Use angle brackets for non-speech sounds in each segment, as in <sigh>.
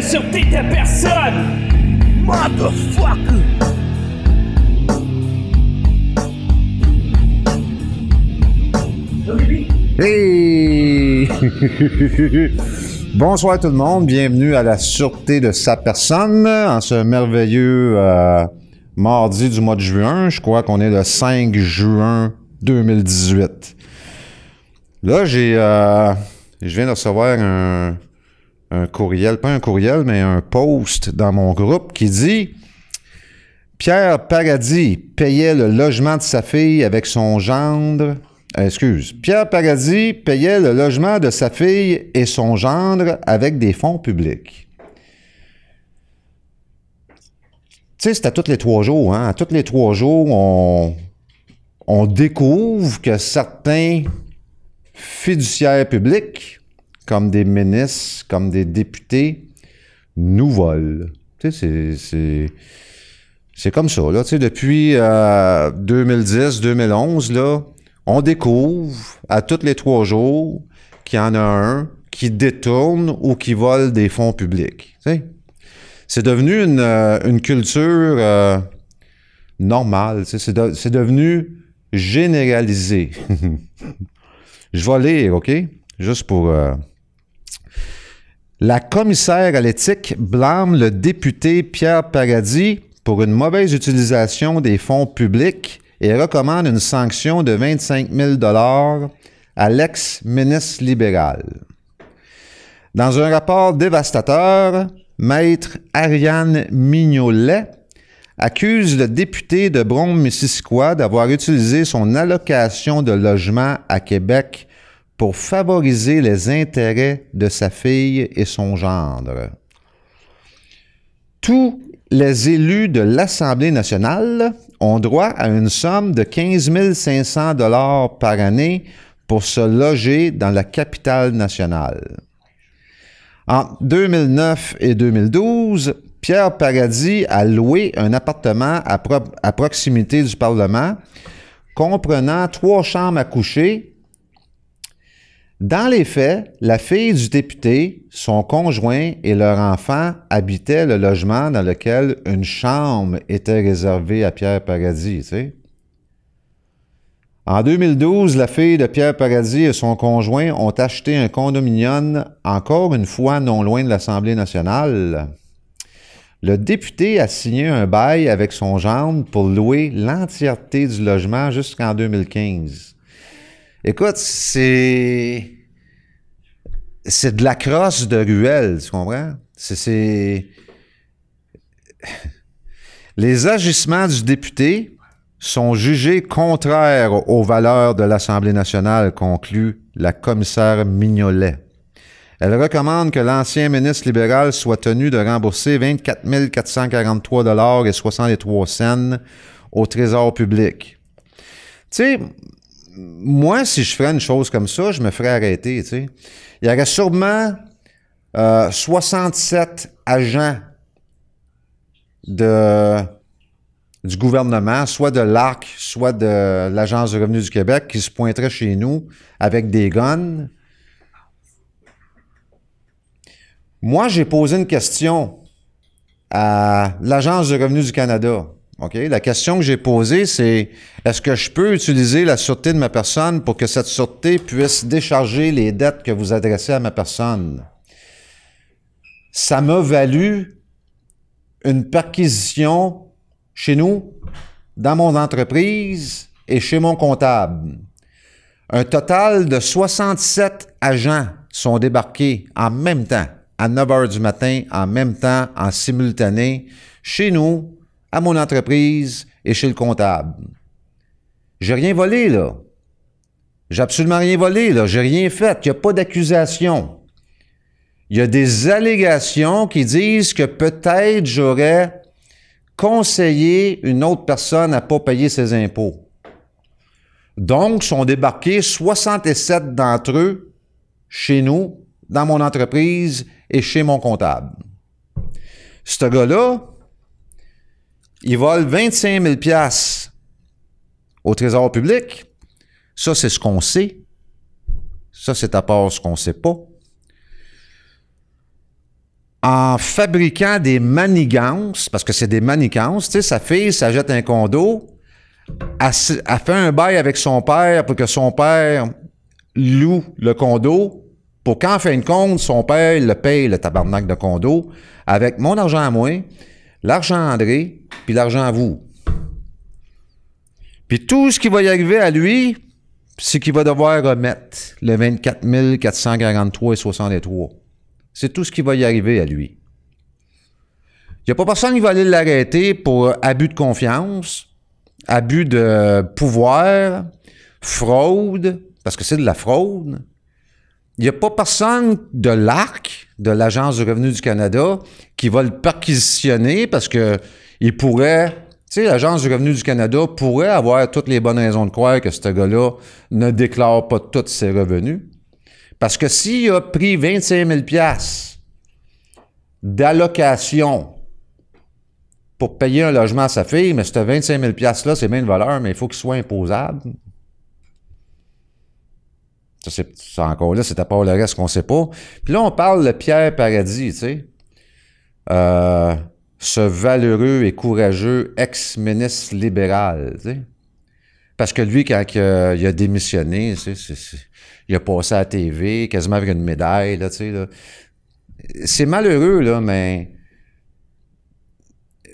sûreté de personne. Motherfucker! Hey! <laughs> Bonsoir tout le monde, bienvenue à la sûreté de sa personne en ce merveilleux euh, mardi du mois de juin. Je crois qu'on est le 5 juin 2018. Là, j'ai, euh, je viens de recevoir un, un courriel, pas un courriel, mais un post dans mon groupe qui dit Pierre Paradis payait le logement de sa fille avec son gendre. euh, excuse. Pierre Paradis payait le logement de sa fille et son gendre avec des fonds publics. Tu sais, c'est à tous les trois jours. Hein? À tous les trois jours, on, on découvre que certains fiduciaires publics, comme des ministres, comme des députés, nous volent. Tu sais, c'est- c'est... Comme ça, là. Tu sais, depuis 2010-2011, là, on découvre à tous les trois jours qu'il y en a un qui détourne ou qui vole des fonds publics. Tu sais. C'est devenu une, euh, une culture euh, normale. tu sais. C'est devenu généralisé. <laughs> Je vais lire, OK? Juste pour... La commissaire à l'éthique blâme le député Pierre Paradis pour une mauvaise utilisation des fonds publics et recommande une sanction de 25 000 à l'ex-ministre libéral. Dans un rapport dévastateur, Maître Ariane Mignolet accuse le député de Brome-Missisquoi d'avoir utilisé son allocation de logement à Québec pour favoriser les intérêts de sa fille et son gendre. Tous les élus de l'Assemblée nationale ont droit à une somme de 15 500 dollars par année pour se loger dans la capitale nationale. En 2009 et 2012, Pierre Paradis a loué un appartement à, pro- à proximité du Parlement, comprenant trois chambres à coucher. Dans les faits, la fille du député, son conjoint et leur enfant habitaient le logement dans lequel une chambre était réservée à Pierre Paradis. En 2012, la fille de Pierre Paradis et son conjoint ont acheté un condominium, encore une fois non loin de l'Assemblée nationale. Le député a signé un bail avec son gendre pour louer l'entièreté du logement jusqu'en 2015. Écoute, c'est. C'est de la crosse de ruelle, tu comprends? C'est-. Les agissements du député sont jugés contraires aux valeurs de l'Assemblée nationale, conclut la commissaire Mignolet. Elle recommande que l'ancien ministre libéral soit tenu de rembourser 24 443 et 63 cents au Trésor public. Tu sais, moi, si je ferais une chose comme ça, je me ferais arrêter. Il y aurait sûrement euh, 67 agents de, du gouvernement, soit de l'ARC, soit de l'Agence du revenu du Québec, qui se pointeraient chez nous avec des guns. Moi, j'ai posé une question à l'Agence du revenu du Canada. OK? La question que j'ai posée, c'est est-ce que je peux utiliser la sûreté de ma personne pour que cette sûreté puisse décharger les dettes que vous adressez à ma personne? Ça m'a valu une perquisition chez nous, dans mon entreprise et chez mon comptable. Un total de 67 agents sont débarqués en même temps, à 9 heures du matin, en même temps, en simultané, chez nous, à mon entreprise et chez le comptable. J'ai rien volé, là. J'ai absolument rien volé, là. J'ai rien fait. Il n'y a pas d'accusation. Il y a des allégations qui disent que peut-être j'aurais conseillé une autre personne à ne pas payer ses impôts. Donc, sont débarqués 67 d'entre eux chez nous, dans mon entreprise et chez mon comptable. Ce gars-là, il vole 25 000 piastres au trésor public. Ça, c'est ce qu'on sait. Ça, c'est à part ce qu'on ne sait pas. En fabriquant des manigances, parce que c'est des manigances, tu sais, sa fille s'achète un condo, elle fait un bail avec son père pour que son père loue le condo, pour qu'en fin de compte, son père le paye le tabarnak de condo avec mon argent à moi, l'argent André, puis l'argent à vous. Puis tout ce qui va y arriver à lui, c'est qu'il va devoir remettre le 24 443,63. C'est tout ce qui va y arriver à lui. Il n'y a pas personne qui va aller l'arrêter pour abus de confiance, abus de pouvoir, fraude, parce que c'est de la fraude. Il n'y a pas personne de l'ARC, de l'Agence du revenu du Canada, qui va le perquisitionner parce que il pourrait, tu sais, l'Agence du revenu du Canada pourrait avoir toutes les bonnes raisons de croire que ce gars-là ne déclare pas tous ses revenus. Parce que s'il a pris 25 000 d'allocation pour payer un logement à sa fille, mais ce 25 000 $-là, c'est bien de valeur, mais il faut qu'il soit imposable. Ça, c'est encore là, c'est à part le reste qu'on sait pas. Puis là, on parle de Pierre Paradis, tu sais. Euh, ce valeureux et courageux ex-ministre libéral. Parce que lui, quand il a, démissionné, il a passé à la TV, quasiment avec une médaille, là. C'est malheureux, là, mais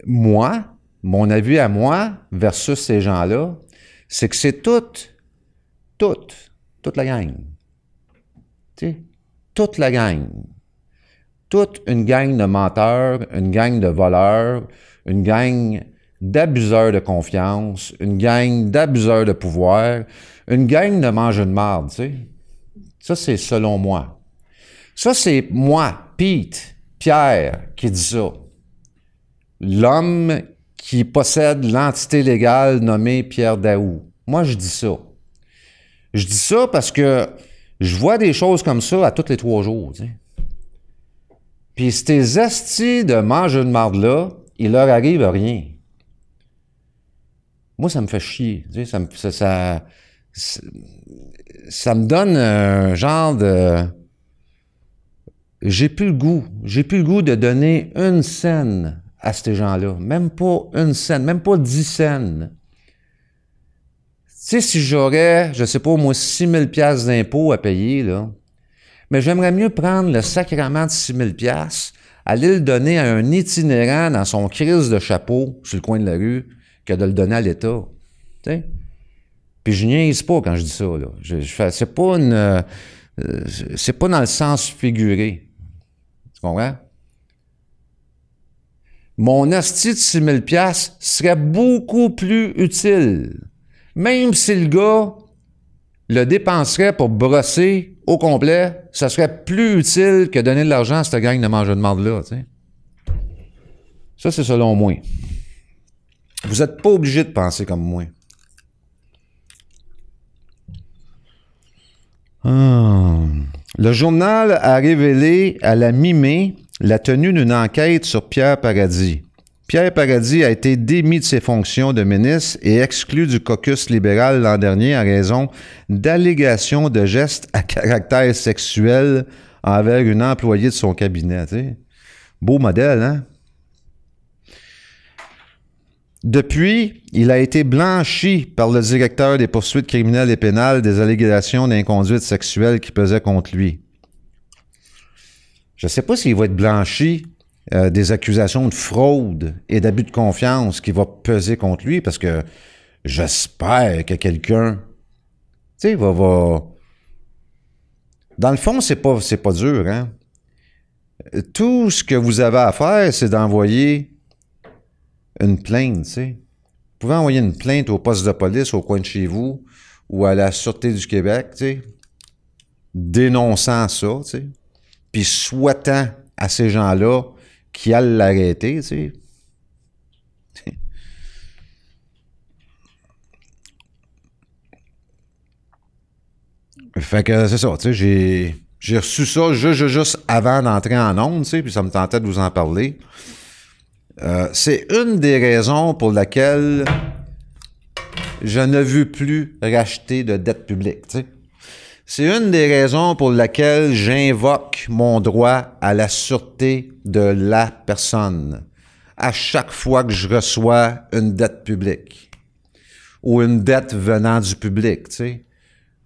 moi, mon avis à moi versus ces gens-là, c'est que c'est tout, tout, toute la gang. Toute la gang. Toute une gang de menteurs, une gang de voleurs, une gang d'abuseurs de confiance, une gang d'abuseurs de pouvoir, une gang de mangeurs de marde, tu sais. Ça, c'est selon moi. Ça, c'est moi, Pete, Pierre, qui dit ça l'homme qui possède l'entité légale nommée Pierre Daou. Moi, je dis ça. Je dis ça parce que je vois des choses comme ça à tous les trois jours. Puis ces estis de manger de marde-là, il leur arrive rien. Moi, ça me fait chier. ça, me, donne un genre de... J'ai plus le goût. J'ai plus le goût de donner une scène à ces gens-là. Même pas une scène, même pas dix scènes. Tu sais, si j'aurais, je sais pas, au moins 6 000 d'impôts à payer, là, mais j'aimerais mieux prendre le sacrement de 6 000 aller le donner à un itinérant dans son crise de chapeau sur le coin de la rue que de le donner à l'État. Sais? Puis je niaise pas quand je dis ça, là. Je, c'est pas une... Euh, c'est pas dans le sens figuré. Tu comprends? mon asti de 6 000 serait beaucoup plus utile. Même si le gars le dépenserait pour brosser au complet, ça serait plus utile que donner de l'argent à cette gang de manger de marde-là. Ça, c'est selon moi. Vous n'êtes pas obligé de penser comme moi. Ah. Le journal a révélé à la mi-mai la tenue d'une enquête sur Pierre Paradis. Pierre Paradis a été démis de ses fonctions de ministre et exclu du caucus libéral l'an dernier en raison d'allégations de gestes à caractère sexuel envers une employée de son cabinet. Beau modèle, hein? Depuis, il a été blanchi par le directeur des poursuites criminelles et pénales des allégations d'inconduite sexuelle qui pesaient contre lui. Je ne sais pas s'il va être blanchi euh, des accusations de fraude et d'abus de confiance qui va peser contre lui parce que j'espère que quelqu'un, tu sais, va. Dans le fond, c'est pas, c'est pas dur, hein? Tout ce que vous avez à faire, c'est d'envoyer une plainte, tu sais. Vous pouvez envoyer une plainte au poste de police au coin de chez vous ou à la Sûreté du Québec, tu sais, dénonçant ça, tu sais puis souhaitant à ces gens-là qui allent l'arrêter, tu sais. Fait que c'est ça, tu sais, j'ai, j'ai reçu ça juste, juste avant d'entrer en onde, tu sais, puis ça me tentait de vous en parler. Euh, c'est une des raisons pour laquelle je ne veux plus racheter de dette publique. tu sais. C'est une des raisons pour laquelle j'invoque mon droit à la sûreté de la personne à chaque fois que je reçois une dette publique ou une dette venant du public, tu sais,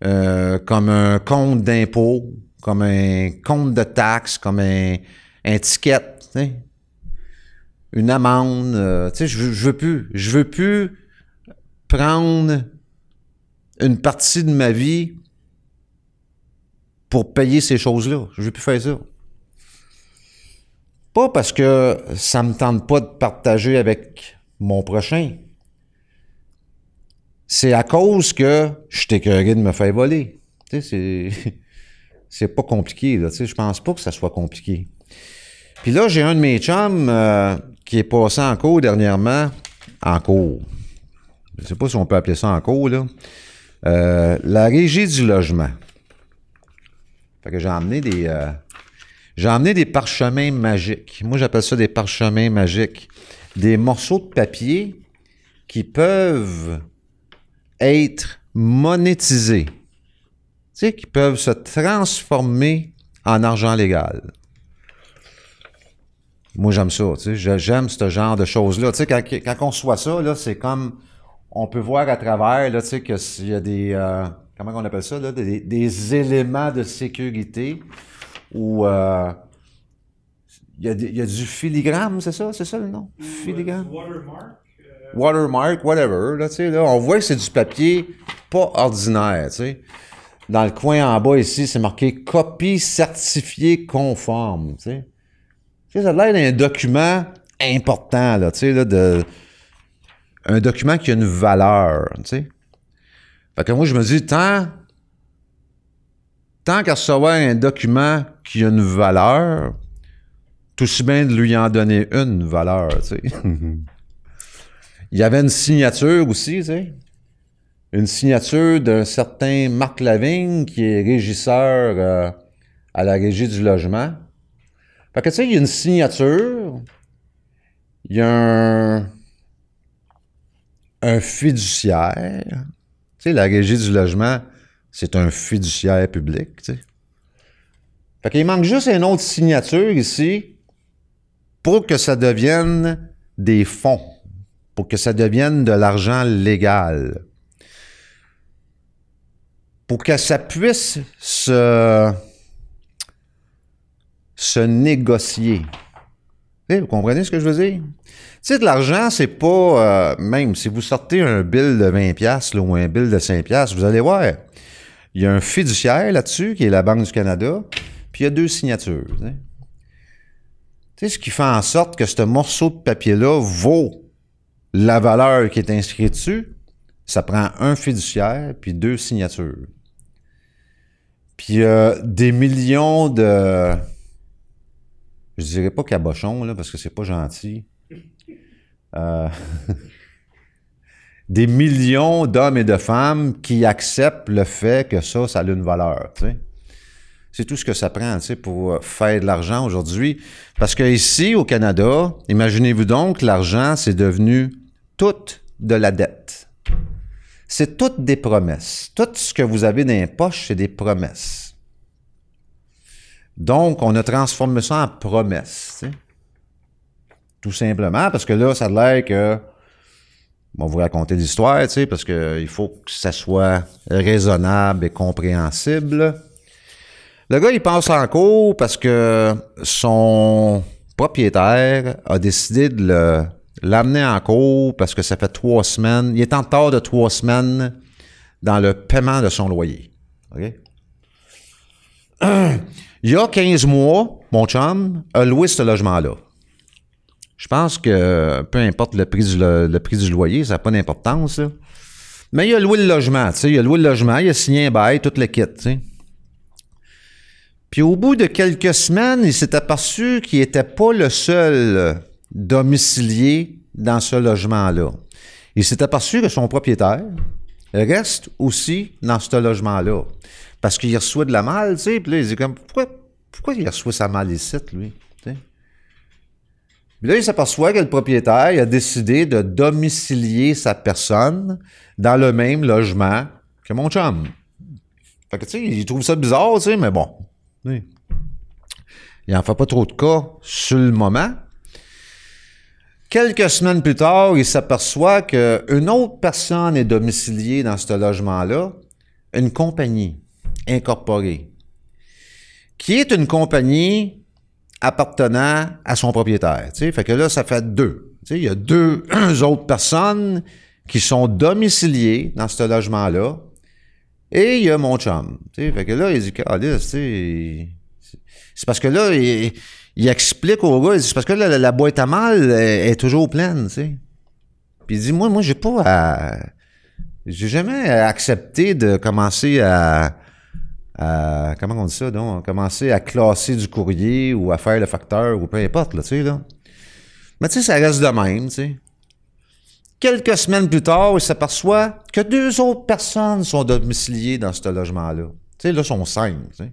Euh, comme un compte d'impôt, comme un compte de taxes, comme un, un ticket, une amende, euh, tu sais, je, je veux plus, je veux plus prendre une partie de ma vie pour payer ces choses-là. Je veux plus faire ça. Pas parce que ça me tente pas de partager avec mon prochain. C'est à cause que je suis de me faire voler. Tu sais, c'est... <laughs> pas compliqué, là. Tu je pense pas que ça soit compliqué. Puis là, j'ai un de mes chums euh, qui est passé en cours dernièrement. En cours. Je sais pas si on peut appeler ça en cours. Euh, la régie du logement. Fait que j'ai emmené des... euh, j'ai emmené des parchemins magiques. Moi, j'appelle ça des parchemins magiques. Des morceaux de papier qui peuvent être monétisés. Tu sais, qui peuvent se transformer en argent légal. Moi, j'aime ça, tu sais. J'aime ce genre de choses-là. Tu sais, quand, quand on reçoit ça, là, c'est comme... On peut voir à travers, là, tu sais, qu'il y a des... euh, comment on appelle ça, là? Des, des éléments de sécurité ou... euh, il y, a, des- il y a du filigrane, c'est ça? C'est ça le nom? Filigrane? Watermark. euh, Watermark, whatever. Là, on voit que c'est du papier pas ordinaire. Dans le coin en bas ici, c'est marqué copie certifiée conforme. Tu sais, Tu sais, ça a l'air d'un document important, là, tu sais, là, de, un document qui a une valeur. Tu sais. Fait que moi, je me dis, tant, tant qu'à recevoir un document qui a une valeur, tout aussi bien de lui en donner une valeur. Tu sais. <laughs> Il y avait une signature aussi, tu sais. Une signature d'un certain Marc Lavigne qui est régisseur euh, à la régie du logement. Fait que tu sais, il y a une signature, il y a un, un fiduciaire. La régie du logement, c'est un fiduciaire public, tu. Fait qu'il manque juste une autre signature ici pour que ça devienne des fonds pour que ça devienne de l'argent légal. Pour que ça puisse se, négocier. Vous comprenez ce que je veux dire? Tu sais, de l'argent, c'est pas... euh, même si vous sortez un bill de 20$ piastres, là, ou un bill de 5$, piastres, vous allez voir, il y a un fiduciaire là-dessus, qui est la Banque du Canada, puis il y a deux signatures. Tu sais, ce qui fait en sorte que ce morceau de papier-là vaut la valeur qui est inscrite dessus, ça prend un fiduciaire puis deux signatures. Puis euh, des millions de... Je dirais pas cabochons, là, parce que c'est pas gentil. Euh, <laughs> des millions d'hommes et de femmes qui acceptent le fait que ça, ça a une valeur. C'est tout ce que ça prend, pour euh, faire de l'argent aujourd'hui. Parce que ici, au Canada, imaginez-vous donc, l'argent, c'est devenu toute de la dette. C'est toutes des promesses. Tout ce que vous avez dans les poches, c'est des promesses. Donc, on a transformé ça en promesses. Tout simplement, parce que là, ça a l'air que. On va vous raconter l'histoire, tu sais, parce qu'il faut que ça soit raisonnable et compréhensible. Le gars, il passe en cours parce que son propriétaire a décidé de l'amener en cours parce que ça fait trois semaines. Il est en retard de trois semaines dans le paiement de son loyer. <clears throat> Il y a 15 mois, mon chum a loué ce logement-là. Je pense que peu importe le prix du, le prix du loyer, ça n'a pas d'importance. Mais il a loué le logement, tu sais. Il a loué le logement, il a signé un bail, tout le kit. Puis au bout de quelques semaines, il s'est aperçu qu'il n'était pas le seul domicilié dans ce logement-là. Il s'est aperçu que son propriétaire reste aussi dans ce logement-là. Parce qu'il reçoit de la malle, tu. Puis là, il dit comme, pourquoi, pourquoi il reçoit sa malle ici, lui? Là, il s'aperçoit que le propriétaire a décidé de domicilier sa personne dans le même logement que mon chum. Fait que, tu sais, il trouve ça bizarre, tu sais, mais bon. Il en fait pas trop de cas sur le moment. Quelques semaines plus tard, il s'aperçoit qu'une autre personne est domiciliée dans ce logement-là, une compagnie incorporée, qui est une compagnie appartenant à son propriétaire. Tu sais. Fait que là, ça fait deux. Il y a deux <clears throat> autres personnes qui sont domiciliées dans ce logement-là. Et il y a mon chum. Tu sais. Fait que là, il dit, sais, c'est parce que là, il, explique au gars, c'est parce que la, boîte à mal est, toujours pleine, tu sais. Puis il dit, moi, moi, j'ai pas à... J'ai jamais accepté de commencer à, comment on dit ça, donc, commencer à classer du courrier ou à faire le facteur ou peu importe, là, tu sais, là. Mais tu sais, ça reste de même, tu sais. Quelques semaines plus tard, il s'aperçoit que deux autres personnes sont domiciliées dans ce logement-là. Tu sais, là, sont cinq, tu sais.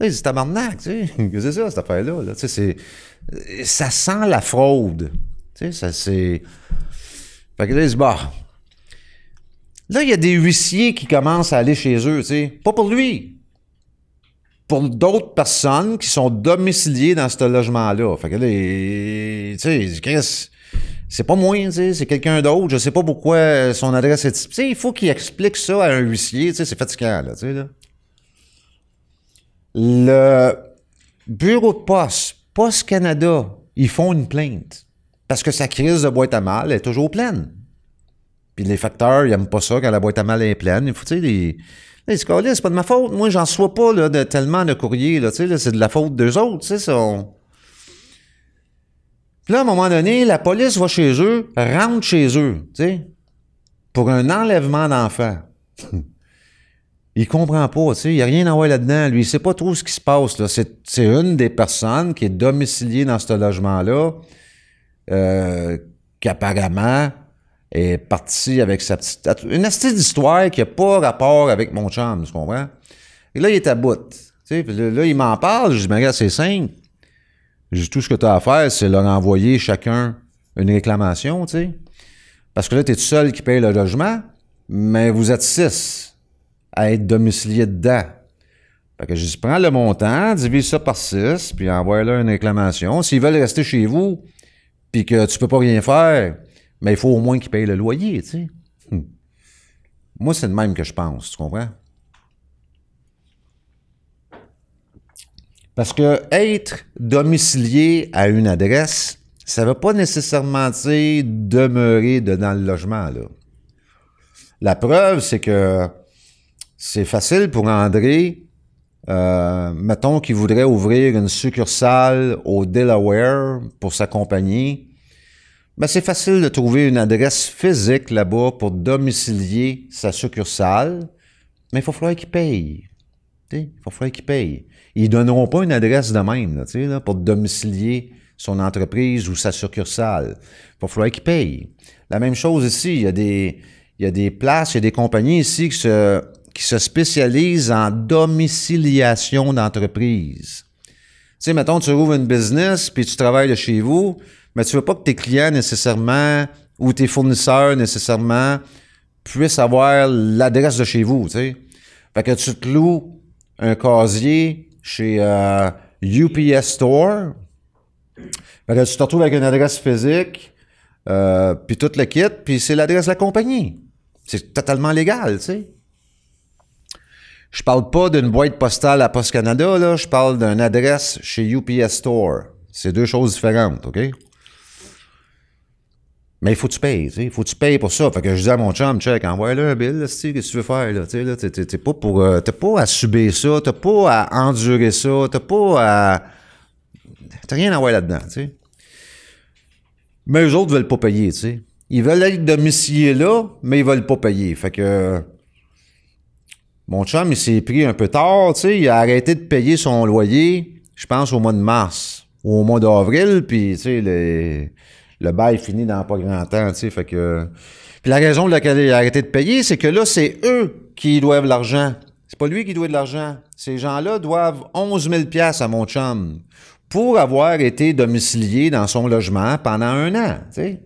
Là, il dit tabarnak, tu sais. <laughs> C'est ça, cette affaire-là, là. Tu sais, c'est... Ça sent la fraude. Tu sais, ça, c'est... Fait que là, il bah, Là, il y a des huissiers qui commencent à aller chez eux, tu sais. Pas pour lui. Pour d'autres personnes qui sont domiciliées dans ce logement-là. Fait que là, tu sais, c'est pas moi, tu sais, c'est quelqu'un d'autre. Je sais pas pourquoi son adresse est... Tu sais, il faut qu'il explique ça à un huissier, tu sais, c'est fatigant, là, tu sais. Le bureau de poste, Poste Canada, ils font une plainte. Parce que sa crise de boîte à mal est toujours pleine. Puis les facteurs, ils n'aiment pas ça quand la boîte à mal est pleine. Il faut, tu sais, les. c'est pas de ma faute. Moi, j'en sois pas là, de tellement de courriers. Là, c'est de la faute d'eux autres. Tu sais, Puis là, à un moment donné, la police va chez eux, rentre chez eux, tu sais, pour un enlèvement d'enfants. <laughs> il comprend pas, tu sais, il n'y a rien à voir là-dedans. Lui, il sait pas trop ce qui se passe. Là. C'est, c'est une des personnes qui est domiciliée dans ce logement-là, euh, qui apparemment est parti avec sa petite... Une astuce d'histoire qui n'a pas rapport avec mon chum, tu comprends? Et là, il est à bout. Là, il m'en parle. Je dis, mais regarde, c'est simple. Dis, tout ce que tu as à faire, c'est leur envoyer chacun une réclamation, tu sais. Parce que là, tu es tout seul qui paye le logement, mais vous êtes six à être domiciliés dedans. Fait que je dis, prends le montant, divise ça par six, puis envoie-leur une réclamation. S'ils veulent rester chez vous, puis que tu peux pas rien faire, mais il faut au moins qu'il paye le loyer, tu sais. Hmm. Moi, c'est le même que je pense, tu comprends? Parce que être domicilié à une adresse, ça ne veut pas nécessairement dire demeurer dans le logement. La preuve, c'est que c'est facile pour André, euh, mettons qu'il voudrait ouvrir une succursale au Delaware pour sa compagnie. Ben, c'est facile de trouver une adresse physique là-bas pour domicilier sa succursale, mais il faut falloir qu'il paye. Il faut falloir qu'il paye. Ils donneront pas une adresse de même là, là, pour domicilier son entreprise ou sa succursale. Il va falloir qu'il paye. La même chose ici, il y a des, il y a des places, il y a des compagnies ici qui se, qui se spécialisent en domiciliation d'entreprise. Tu sais, mettons, tu ouvres une business, puis tu travailles de chez vous, mais tu veux pas que tes clients nécessairement ou tes fournisseurs nécessairement puissent avoir l'adresse de chez vous, tu sais. Fait que tu te loues un casier chez euh, UPS Store. Fait que tu te retrouves avec une adresse physique, euh, puis tout le kit, puis c'est l'adresse de la compagnie. C'est totalement légal, tu sais. Je parle pas d'une boîte postale à Post Canada, là. Je parle d'une adresse chez UPS Store. C'est deux choses différentes, OK? Mais il faut que tu payes. Il faut que tu payes pour ça. Fait que je dis à mon chum, check, envoie-le un bill, qu'est-ce que tu veux faire, là, tu là. T'es pas pour, euh, t'as pas à subir ça, t'as pas à endurer ça, t'as pas à, t'as rien à voir là-dedans, tu sais. Mais eux autres veulent pas payer, tu sais. Ils veulent être domiciliés là, mais ils veulent pas payer. Fait que, mon chum, il s'est pris un peu tard, tu sais. Il a arrêté de payer son loyer, je pense, au mois de mars ou au mois d'avril, puis, tu sais, les le bail finit dans pas grand temps, tu sais, fait que... Puis la raison de laquelle il a arrêté de payer, c'est que là, c'est eux qui doivent l'argent. C'est pas lui qui doit de l'argent. Ces gens-là doivent 11 000 à mon pour avoir été domicilié dans son logement pendant un an, tu sais.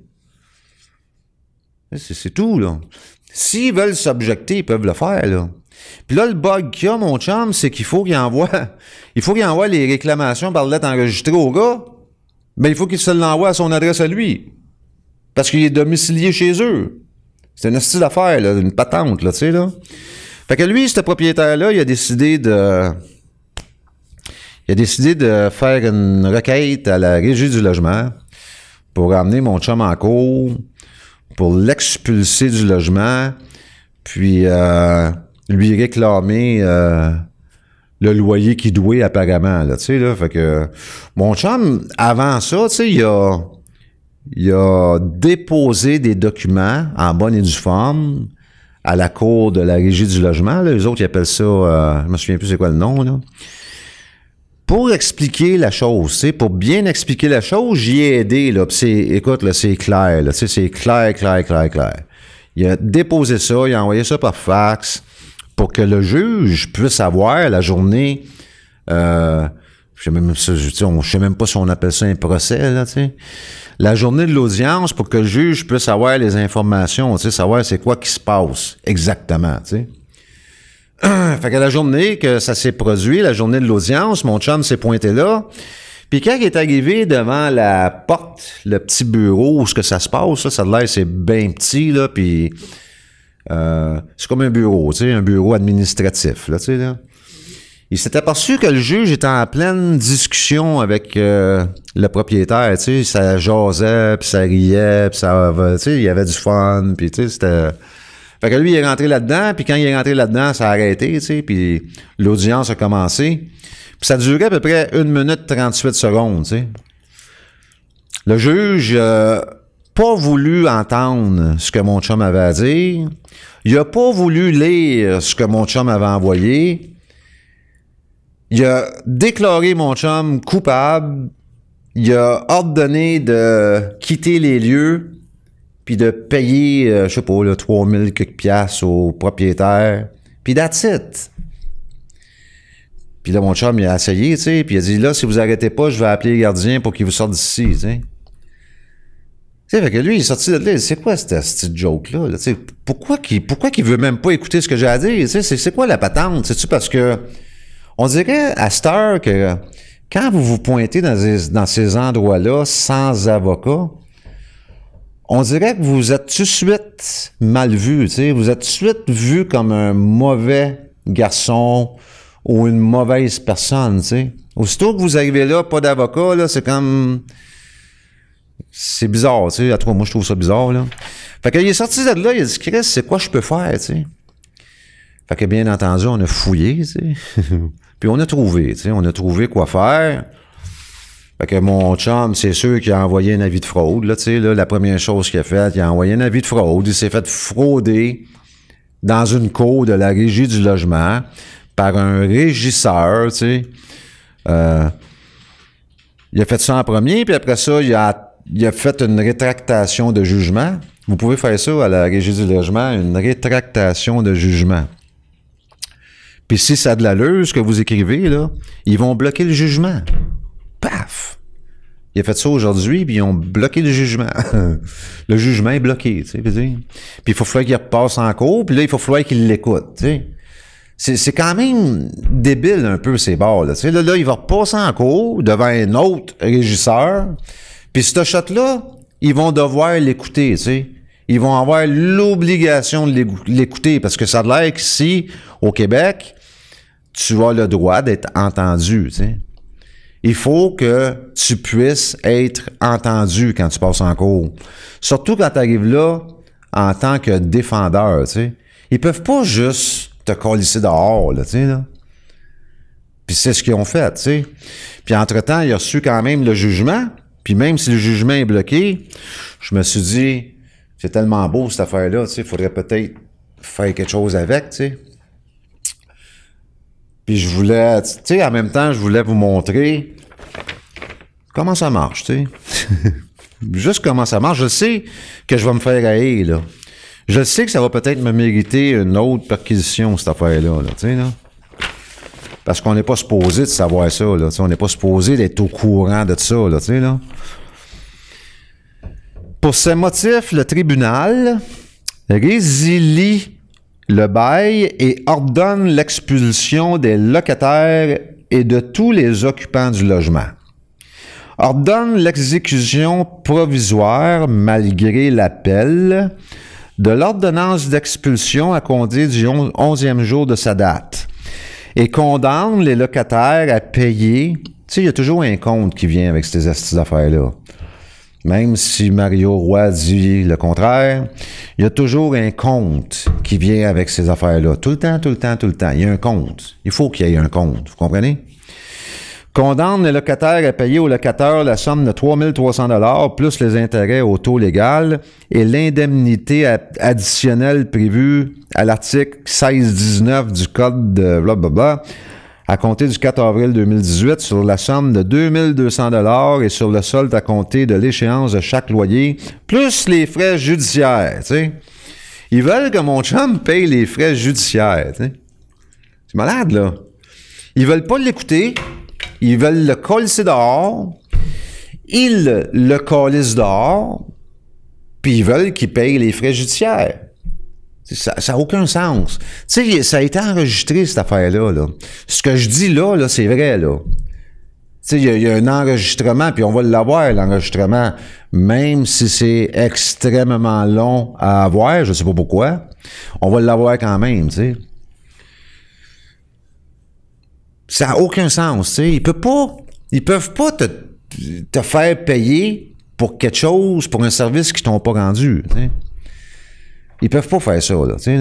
C'est c'est tout, là. S'ils veulent s'objecter, ils peuvent le faire, là. Puis là, le bug qu'il y a, mon chum, c'est qu'il faut qu'il envoie, <laughs> il faut qu'il envoie les réclamations par lettre enregistrée au gars. Mais il faut qu'il se l'envoie à son adresse à lui. Parce qu'il est domicilié chez eux. C'est une style d'affaire, là, une patente, là, tu sais, là. Fait que lui, ce propriétaire-là, il a décidé de, il a décidé de faire une requête à la régie du logement pour ramener mon chum en cours, pour l'expulser du logement, puis euh, lui réclamer euh, le loyer qu'il douait apparemment, là, tu sais, là. Fait que mon chum, avant ça, tu sais, il a, il a déposé des documents en bonne et due forme à la cour de la régie du logement. Là. Les autres, ils appellent ça, euh, je me souviens plus c'est quoi le nom, là. Pour expliquer la chose, tu pour bien expliquer la chose, j'y ai aidé, là. C'est, écoute, là, c'est clair, là, tu sais, c'est clair, clair, clair, clair. Il a déposé ça, il a envoyé ça par fax pour que le juge puisse avoir la journée, euh, je tu sais, même pas si on appelle ça un procès, là, tu sais. La journée de l'audience pour que le juge puisse avoir les informations, tu sais, savoir c'est quoi qui se passe exactement, tu sais. <clears throat> fait que la journée que ça s'est produit, la journée de l'audience, mon chum s'est pointé là. Puis quand il est arrivé devant la porte, le petit bureau où ce que ça se passe, ça a l'air c'est bien petit là, puis euh, c'est comme un bureau, tu sais, un bureau administratif là, tu sais là. Il s'est aperçu que le juge était en pleine discussion avec euh, le propriétaire, tu sais, ça jasait, puis ça riait, puis ça, tu sais, il y avait du fun, puis tu sais, c'était... Fait que lui, il est rentré là-dedans, puis quand il est rentré là-dedans, ça a arrêté, tu sais, puis l'audience a commencé. Puis ça durait à peu près 1 minute 38 secondes, tu sais. Le juge n'a pas voulu entendre ce que mon chum avait à dire. Il a pas voulu lire ce que mon chum avait envoyé. Il a déclaré mon chum coupable. Il a ordonné de quitter les lieux puis de payer, euh, je sais pas, là, 3000 quelques piastres au propriétaire. Puis that's. Puis là, mon chum, il a essayé, tu sais, puis il a dit, là, si vous arrêtez pas, je vais appeler les gardiens pour qu'ils vous sortent d'ici, tu sais. Sais, fait que lui, il est sorti de là, c'est quoi cette, petite joke-là, là, pourquoi qu'il, pourquoi qu'il veut même pas écouter ce que j'ai à dire, c'est, c'est quoi la patente, c'est-tu parce que, on dirait à cette heure que quand vous vous pointez dans, ces- dans ces endroits-là sans avocat, on dirait que vous êtes tout de suite mal vu, tu sais? Vous êtes tout de suite vu comme un mauvais garçon ou une mauvaise personne, tu sais? Aussitôt que vous arrivez là, pas d'avocat, là, c'est comme... C'est bizarre, tu sais. À toi, moi, je trouve ça bizarre, là. Fait qu'il est sorti de là, il a dit, Chris, c'est quoi je peux faire, tu sais? Fait que, bien entendu, on a fouillé, tu sais. <laughs> Puis on a trouvé, tu sais. On a trouvé quoi faire. Fait que mon chum, c'est sûr qu'il a envoyé un avis de fraude, là, tu sais, la première chose qu'il a faite, il a envoyé un avis de fraude. Il s'est fait frauder dans une cour de la régie du logement par un régisseur, tu sais. Euh, il a fait ça en premier, puis après ça, il a, il a fait une rétractation de jugement. Vous pouvez faire ça à la régie du logement, une rétractation de jugement. Puis si ça a de l'allure, ce que vous écrivez, là, ils vont bloquer le jugement. Paf! Il a fait ça aujourd'hui, puis ils ont bloqué le jugement. <laughs> le jugement est bloqué, tu sais. Puis il faut falloir qu'il repasse en cours, puis là, il faut falloir qu'il l'écoute, c'est quand même débile un peu ces bars, là. Tu sais, là, là, il va repasser en cours devant un autre régisseur, puis ce shot-là, ils vont devoir l'écouter, tu sais. Ils vont avoir l'obligation de l'écouter, parce que ça a l'air qu'ici, au Québec, tu as le droit d'être entendu, tu sais il faut que tu puisses être entendu quand tu passes en cours. Surtout quand tu arrives là en tant que défendeur, tu sais. Ils peuvent pas juste te colisser dehors, là, tu sais, là. Puis c'est ce qu'ils ont fait, tu sais. Puis entre-temps, il a reçu quand même le jugement. Puis même si le jugement est bloqué, je me suis dit, c'est tellement beau cette affaire-là, tu sais, il faudrait peut-être faire quelque chose avec, tu sais. Puis je voulais, tu sais, en même temps, je voulais vous montrer comment ça marche, tu sais. <laughs> Juste comment ça marche. Je sais que je vais me faire haïr, là. Je sais que ça va peut-être me mériter une autre perquisition, cette affaire-là, là, tu sais, là. Parce qu'on n'est pas supposé de savoir ça. On n'est pas supposé d'être au courant de ça, là, tu là. Pour ce motif, le tribunal résilie le bail et ordonne l'expulsion des locataires et de tous les occupants du logement. Ordonne l'exécution provisoire, malgré l'appel, de l'ordonnance d'expulsion à compter du 11e jour de sa date et condamne les locataires à payer. Tu sais, il y a toujours un compte qui vient avec ces affaires-là. Même si Mario Roy dit le contraire, il y a toujours un compte qui vient avec ces affaires-là. Tout le temps, tout le temps, tout le temps. Il y a un compte. Il faut qu'il y ait un compte. Vous comprenez? Condamne les locataires à payer au locataire la somme de 3300 dollars plus les intérêts au taux légal et l'indemnité additionnelle prévue à l'article 1619 du code de blablabla à compter du 4 avril 2018 sur la somme de 2200 dollars et sur le solde à compter de l'échéance de chaque loyer, plus les frais judiciaires. Ils veulent que mon chum paye les frais judiciaires. C'est malade, là. Ils veulent pas l'écouter. Ils veulent le coller dehors. Ils le collent dehors. Puis ils veulent qu'il paye les frais judiciaires. Ça n'a aucun sens. Tu sais, ça a été enregistré, cette affaire-là. Là. Ce que je dis là, là c'est vrai. Tu sais, il y, a un enregistrement, puis on va l'avoir, l'enregistrement, même si c'est extrêmement long à avoir, je sais pas pourquoi. On va l'avoir quand même, tu sais. Ça n'a aucun sens. Ils peuvent pas, ils peuvent pas te, te faire payer pour quelque chose, pour un service qu'ils t'ont pas rendu, tu sais. Ils peuvent pas faire ça, là, tu sais.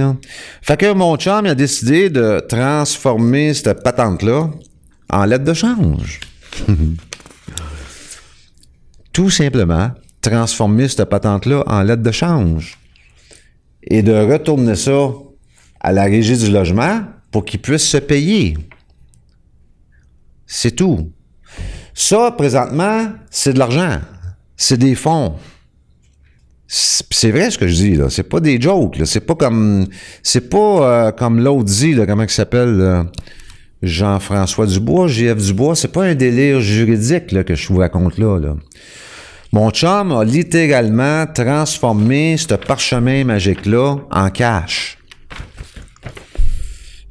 Fait que mon chum, a décidé de transformer cette patente-là en lettre de change. <laughs> Tout simplement, transformer cette patente-là en lettre de change. Et de retourner ça à la régie du logement pour qu'ils puissent se payer. C'est tout. Ça, présentement, c'est de l'argent. C'est des fonds c'est vrai ce que je dis là, c'est pas des jokes, c'est pas comme c'est pas euh, comme l'autre dit là, comment il s'appelle Jean-François Dubois, JF Dubois, c'est pas un délire juridique là, que je vous raconte là, là. Mon chum a littéralement transformé ce parchemin magique-là en cash.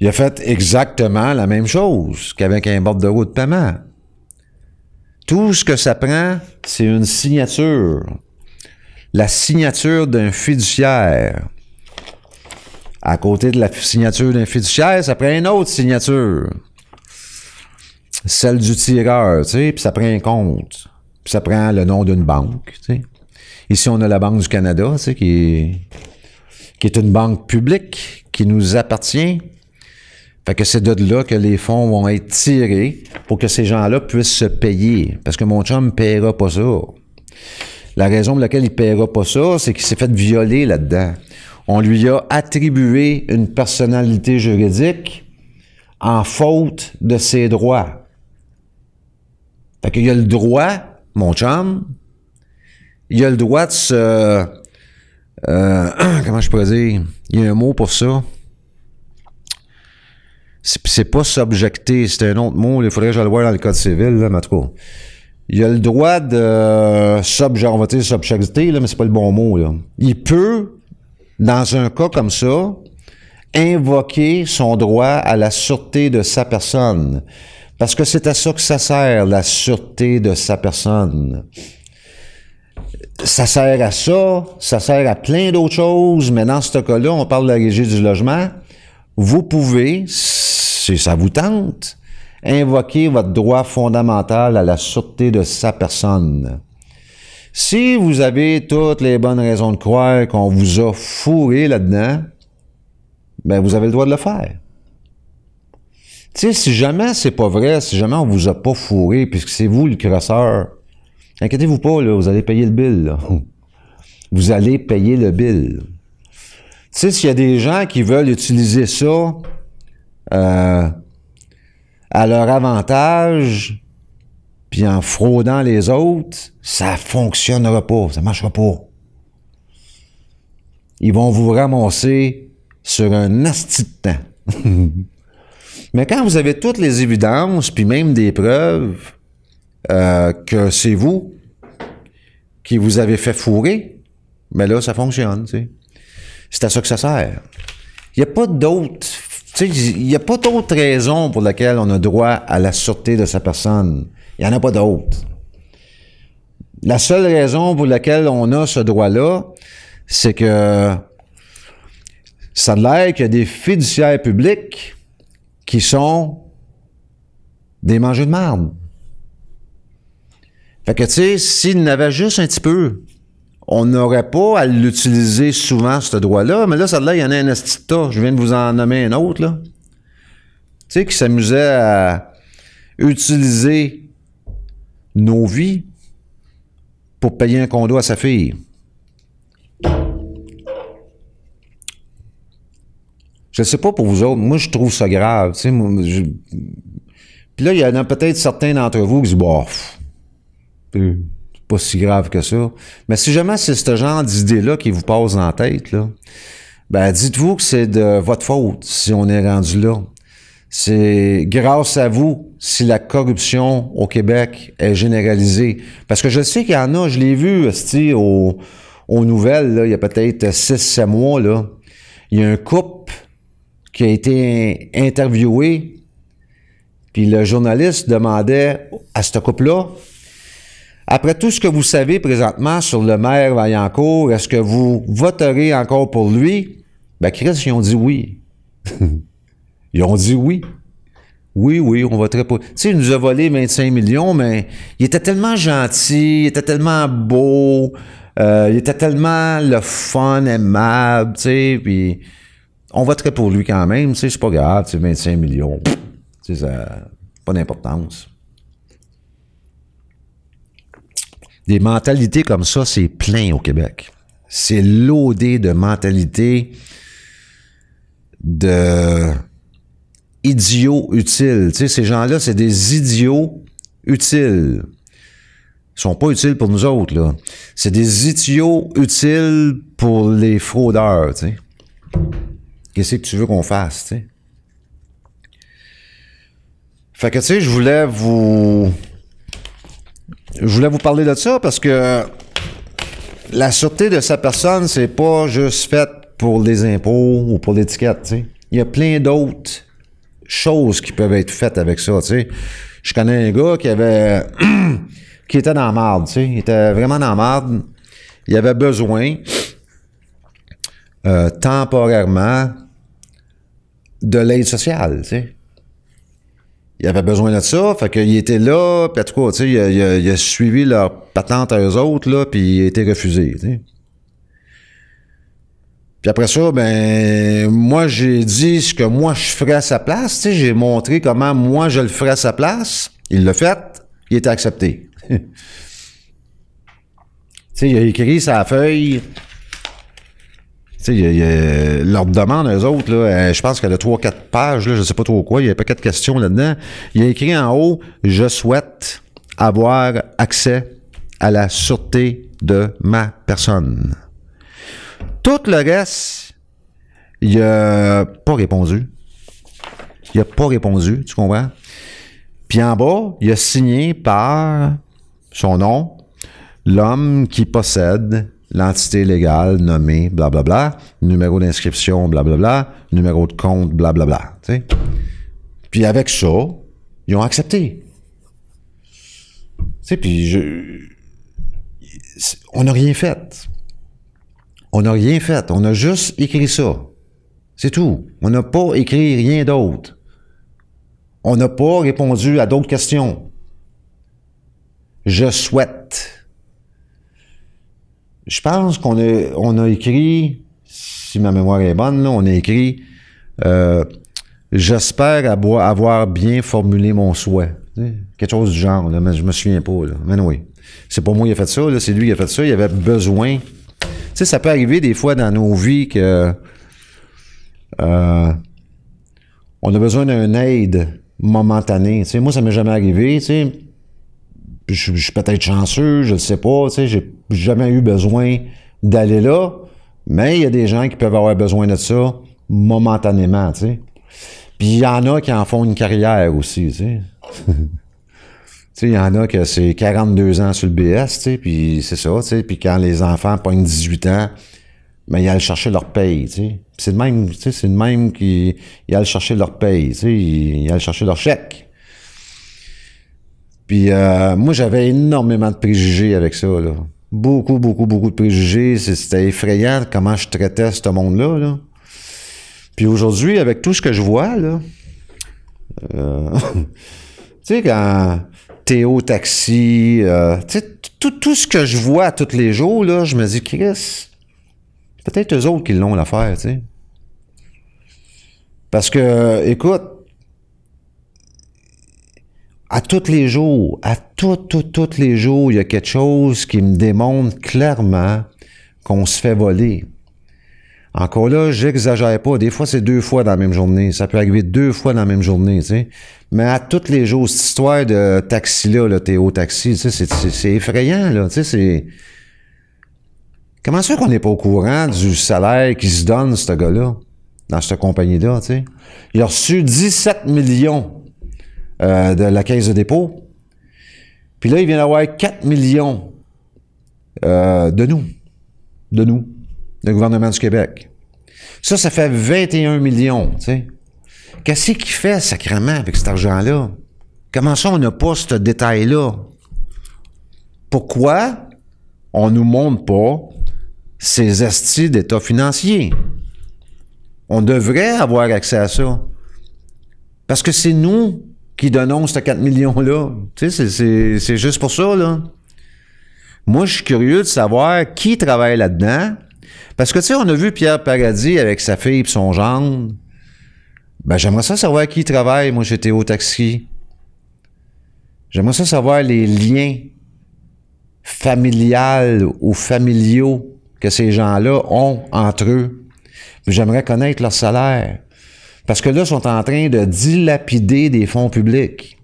Il a fait exactement la même chose qu'avec un bord de paiement. Tout ce que ça prend, c'est une signature la signature d'un fiduciaire. À côté de la signature d'un fiduciaire, ça prend une autre signature. Celle du tireur, tu sais, puis ça prend un compte. Puis ça prend le nom d'une banque, tu sais. Ici, on a la Banque du Canada, tu sais, qui est une banque publique qui nous appartient. Fait que c'est de là que les fonds vont être tirés pour que ces gens-là puissent se payer. Parce que mon chum ne paiera pas ça. La raison pour laquelle il ne paiera pas ça, c'est qu'il s'est fait violer là-dedans. On lui a attribué une personnalité juridique en faute de ses droits. Fait qu'il a le droit, mon chum, il a le droit de se... Euh, <clears throat> comment je pourrais dire? Il y a un mot pour ça. C'est pas s'objecter, c'est un autre mot. Il faudrait que je le vois dans le code civil, là, mais il a le droit de on va dire subjecter, là, mais c'est pas le bon mot. Là. Il peut, dans un cas comme ça, invoquer son droit à la sûreté de sa personne. Parce que c'est à ça que ça sert, la sûreté de sa personne. Ça sert à ça, ça sert à plein d'autres choses, mais dans ce cas-là, on parle de la régie du logement. Vous pouvez, si ça vous tente, invoquer votre droit fondamental à la sûreté de sa personne. Si vous avez toutes les bonnes raisons de croire qu'on vous a fourré là-dedans, ben vous avez le droit de le faire. Tu sais, si jamais c'est pas vrai, si jamais on vous a pas fourré, puisque c'est vous le crosseur, inquiétez-vous pas, là, vous allez payer le bill. <laughs> Vous allez payer le bill. Sais, s'il y a des gens qui veulent utiliser ça euh, à leur avantage, puis en fraudant les autres, ça fonctionnera pas, ça marchera pas. Ils vont vous ramasser sur un asti de temps. <laughs> Mais quand vous avez toutes les évidences, puis même des preuves euh, que c'est vous qui vous avez fait fourrer, mais là, ça fonctionne, tu sais. C'est à ça que ça sert. Il n'y a pas d'autre, il n'y a pas d'autre raison pour laquelle on a droit à la sûreté de sa personne. Il n'y en a pas d'autre. La seule raison pour laquelle on a ce droit-là, c'est que ça a l'air qu'il y a des fiduciaires publics qui sont des mangeurs de marde. Fait que, tu sais, s'il n'avait juste un petit peu, on n'aurait pas à l'utiliser souvent, ce droit-là, mais là, ça là, il y en a un astita. Je viens de vous en nommer un autre. Tu sais, qui s'amusait à utiliser nos vies pour payer un condo à sa fille. Je sais pas pour vous autres, moi je trouve ça grave. Tu Puis là, il y en a peut-être certains d'entre vous qui disent, bof, pas si grave que ça. Mais si jamais c'est ce genre d'idée-là qui vous passe la tête, là, ben dites-vous que c'est de votre faute si on est rendu là. C'est grâce à vous si la corruption au Québec est généralisée. Parce que je sais qu'il y en a, je l'ai vu aux, aux nouvelles, là, il y a peut-être 6-7 mois, là. Il y a un couple qui a été interviewé, puis le journaliste demandait à ce couple-là, après tout ce que vous savez présentement sur le maire Vaillancourt, est-ce que vous voterez encore pour lui? Ben, Chris, ils ont dit oui. <laughs> ils ont dit oui. Oui, oui, on voterait pour. Tu sais, il nous a volé 25 millions, mais il était tellement gentil, il était tellement beau, euh, il était tellement le fun, aimable, tu sais, puis on voterait pour lui quand même, tu sais, c'est pas grave, tu sais, 25 millions. Tu sais, ça pas d'importance. Des mentalités comme ça, c'est plein au Québec. C'est loadé de mentalités de idiots utiles. Tu sais, ces gens-là, c'est des idiots utiles. Ils sont pas utiles pour nous autres, là. C'est des idiots utiles pour les fraudeurs, tu sais. Qu'est-ce que tu veux qu'on fasse, tu sais? Fait que, tu sais, je voulais vous... Je voulais vous parler de ça parce que la sûreté de sa personne, c'est pas juste fait pour les impôts ou pour l'étiquette. Il y a plein d'autres choses qui peuvent être faites avec ça, tu sais. Je connais un gars qui avait... <clears throat> qui était dans la marde, tu sais. Il était vraiment dans la marde. Il avait besoin, euh, temporairement, de l'aide sociale, tu sais. Il avait besoin de ça, fait qu'il était là, puis en tout tu sais, il, a, suivi leur patente à eux autres, là, puis il a été refusé. Puis après ça, ben, moi, j'ai dit ce que moi, je ferais à sa place. Tu sais, j'ai montré comment moi, je le ferais à sa place. Il l'a fait. Il était accepté. <laughs> tu sais, il a écrit sa feuille. Leur demande, eux autres, euh, je pense qu'elle a trois, quatre pages, là, je sais pas trop quoi, il y a pas quatre questions là-dedans. Il a écrit en haut, je souhaite avoir accès à la sûreté de ma personne. Tout le reste, il a pas répondu. Il a pas répondu, tu comprends? Puis en bas, il a signé par son nom, l'homme qui possède l'entité légale nommée blablabla, numéro d'inscription blablabla, numéro de compte blablabla. Tu sais? Puis avec ça, ils ont accepté. Puis on n'a rien fait. On n'a rien fait. On a juste écrit ça. C'est tout. On n'a pas écrit rien d'autre. On n'a pas répondu à d'autres questions. Je souhaite. Je pense qu'on a, on a écrit, si ma mémoire est bonne, on a écrit euh, J'espère avoir bien formulé mon souhait. Quelque chose du genre, mais je me souviens pas. Mais oui. C'est pas moi qui a fait ça, c'est lui qui a fait ça. Il avait besoin sais, ça peut arriver des fois dans nos vies que euh, on a besoin d'une aide momentanée. Tu sais, moi, ça m'est jamais arrivé. Tu sais, je, suis peut-être chanceux, je ne sais pas. Tu sais, j'ai jamais eu besoin d'aller là. Mais il y a des gens qui peuvent avoir besoin de ça momentanément. Tu sais. Puis il y en a qui en font une carrière aussi, tu sais. <laughs> Il y en a que c'est 42 ans sur le BS, tu sais, puis c'est ça, tu sais. Puis quand les enfants pognent 18 ans, ben, ils allent chercher leur paye, tu sais. C'est le même, tu sais, c'est le même qui, ils allent chercher leur paye, tu sais, ils, allent chercher leur chèque. Puis euh, moi, j'avais énormément de préjugés avec ça, là. Beaucoup, beaucoup, beaucoup de préjugés. C'était effrayant comment je traitais ce monde-là, là. Puis aujourd'hui, avec tout ce que je vois, là, euh, <laughs> tu sais, quand Théo Taxi, euh, tout, tout ce que je vois tous les jours, là, je me dis, Chris, peut-être eux autres qui l'ont l'affaire, tu sais. Parce que, écoute, à tous les jours, à tous, tous, tous les jours, il y a quelque chose qui me démontre clairement qu'on se fait voler. Encore là, j'exagère pas. Des fois, c'est deux fois dans la même journée. Ça peut arriver deux fois dans la même journée, tu sais. Mais à tous les jours, cette histoire de taxi-là, le Théo Taxi, tu sais, c'est effrayant, là. Tu sais, c'est... Comment ça qu'on n'est pas au courant du salaire qui se donne, ce gars-là, dans cette compagnie-là, tu sais? Il a reçu 17 millions euh, de la caisse de dépôt. Puis là, il vient d'avoir 4 millions euh, de nous. De nous. Le gouvernement du Québec. Ça, ça fait 21 millions, tu sais. Qu'est-ce qu'il fait sacrément avec cet argent-là? Comment ça, on n'a pas ce détail-là? Pourquoi on nous montre pas ces estis d'état financier? On devrait avoir accès à ça. Parce que c'est nous qui donnons ces 4 millions-là. Tu sais, c'est- c'est juste pour ça, là. Moi, je suis curieux de savoir qui travaille là-dedans. Parce que, tu sais, on a vu Pierre Paradis avec sa fille et son gendre. Ben, j'aimerais ça savoir qui travaille. Moi, j'étais au taxi. J'aimerais ça savoir les liens familiales ou familiaux que ces gens-là ont entre eux. J'aimerais connaître leur salaire. Parce que là, ils sont en train de dilapider des fonds publics.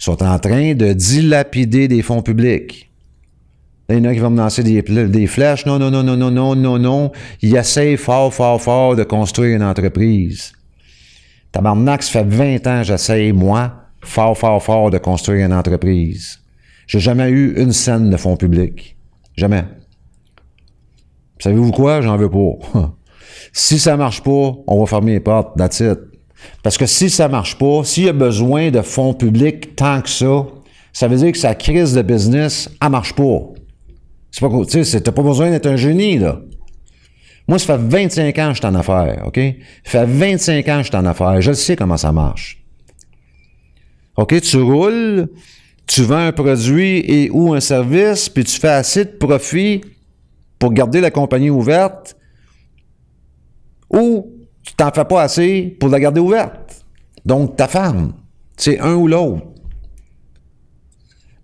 Ils sont en train de dilapider des fonds publics. Là, il y en a qui vont me lancer des, flèches. Non, non, non, non, non, non, non, non. Ils essayent fort, fort, fort de construire une entreprise. Tabarnak, ça fait 20 ans j'essaye, moi, fort, fort, fort de construire une entreprise. J'ai jamais eu une scène de fonds publics. Jamais. Savez-vous quoi? J'en veux pas. <laughs> si ça marche pas, on va fermer les portes. That's. Parce que si ça marche pas, s'il y a besoin de fonds publics tant que ça, ça veut dire que sa crise de business, elle marche pas. C'est pas, tu sais, t'as pas besoin d'être un génie, là. Moi, ça fait 25 ans que je suis en affaires, OK? Ça fait 25 ans que je suis en affaires. Je sais comment ça marche. OK? Tu roules, tu vends un produit et ou un service, puis tu fais assez de profit pour garder la compagnie ouverte, ou tu t'en fais pas assez pour la garder ouverte. Donc, ta femme, c'est un ou l'autre.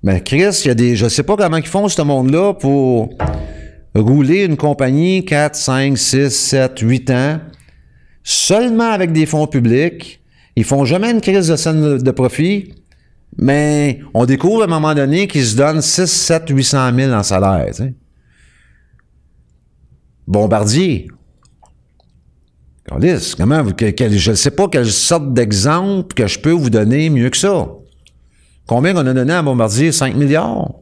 Mais Chris, il y a des. Je sais pas comment ils font ce monde-là pour rouler une compagnie 4, 5, 6, 7, 8 ans, seulement avec des fonds publics. Ils font jamais une crise de scène de profit, mais on découvre à un moment donné qu'ils se donnent 6, 7, 800 000 en salaire. Bombardier. Câlisse, Comment, vous- que- que- je ne sais pas quelle sorte d'exemple que je peux vous donner mieux que ça. Combien on a donné à Bombardier? 5 milliards?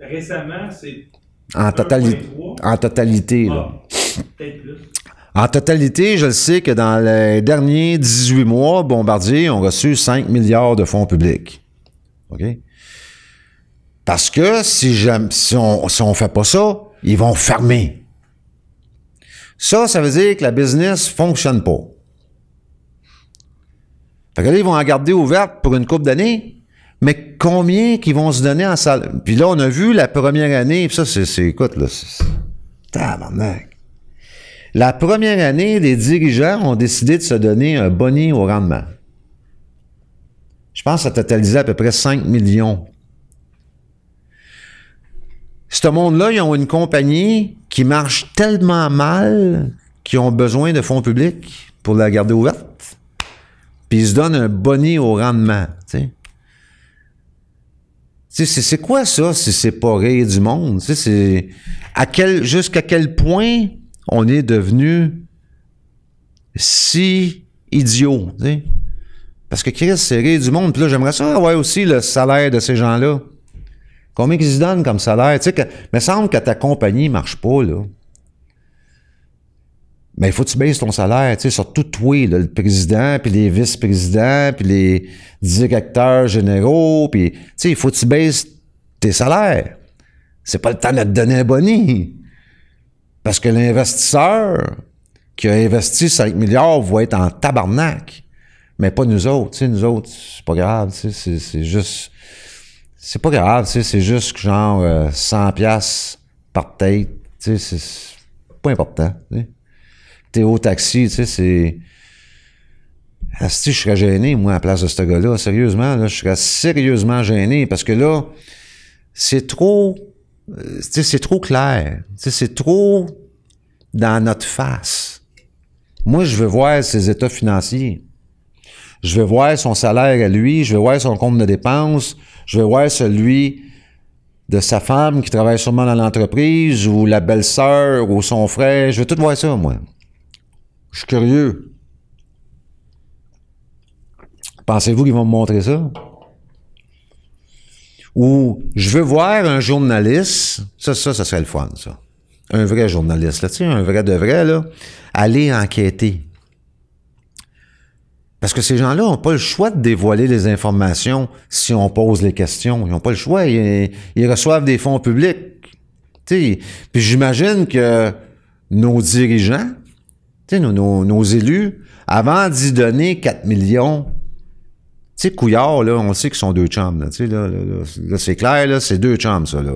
Récemment, c'est. En, totali- 1,3. en totalité. Là. Ah, peut-être plus. En totalité, je le sais que dans les derniers 18 mois, Bombardier ont reçu 5 milliards de fonds publics. OK? Parce que si on ne fait pas ça, ils vont fermer. Ça, ça veut dire que la business fonctionne pas. Fait que là, ils vont en garder ouverte pour une couple d'années. Mais combien qu'ils vont se donner en salle? Puis là, on a vu la première année, puis ça, c'est, écoute, là, c'est... La première année, les dirigeants ont décidé de se donner un boni au rendement. Je pense que ça totalisait à peu près 5 millions. Ce monde-là, ils ont une compagnie qui marche tellement mal qu'ils ont besoin de fonds publics pour la garder ouverte. Puis ils se donnent un boni au rendement. C'est quoi ça si c'est pas rire du monde? Quel jusqu'à quel point on est devenu si idiot. Parce que Chris, c'est rire du monde. Puis là, j'aimerais ça avoir aussi le salaire de ces gens-là. Combien qu'ils se donnent comme salaire? Tu sais, que, mais semble que ta compagnie marche pas, là. Mais il faut que tu baisses ton salaire, tu sais, surtout toi, là, le président, puis les vice-présidents, puis les directeurs généraux, puis, tu sais, il faut que tu baisses tes salaires. C'est pas le temps de te donner un boni. Parce que l'investisseur qui a investi 5 milliards va être en tabarnak. Mais pas nous autres, tu sais, nous autres, c'est pas grave, c'est juste... C'est pas grave, tu sais, c'est juste genre euh, 100 pièces par tête, tu sais, c'est pas important. T'es au taxi, tu sais, c'est... Asti, je serais gêné, moi, à la place de ce gars-là. Sérieusement, je serais sérieusement gêné parce que là, c'est trop... euh, tu sais, c'est trop clair. Tu sais, c'est trop dans notre face. Moi, je veux voir ses états financiers. Je veux voir son salaire à lui, je veux voir son compte de dépenses, je veux voir celui de sa femme qui travaille sûrement dans l'entreprise, ou la belle-sœur, ou son frère. Je veux tout voir ça, moi. Je suis curieux. Pensez-vous qu'ils vont me montrer ça? Ou je veux voir un journaliste, ça, ça, ça serait le fun, ça. Un vrai journaliste, là, tu un vrai de vrai, là, aller enquêter. Parce que ces gens-là n'ont pas le choix de dévoiler les informations si on pose les questions. Ils n'ont pas le choix. Ils, reçoivent des fonds publics. Puis j'imagine que nos dirigeants, nos, nos, élus, avant d'y donner 4 millions, tu sais, Couillard, là, on sait qu'ils sont deux chums, là, là, là, c'est clair, là, c'est deux chums, ça, là.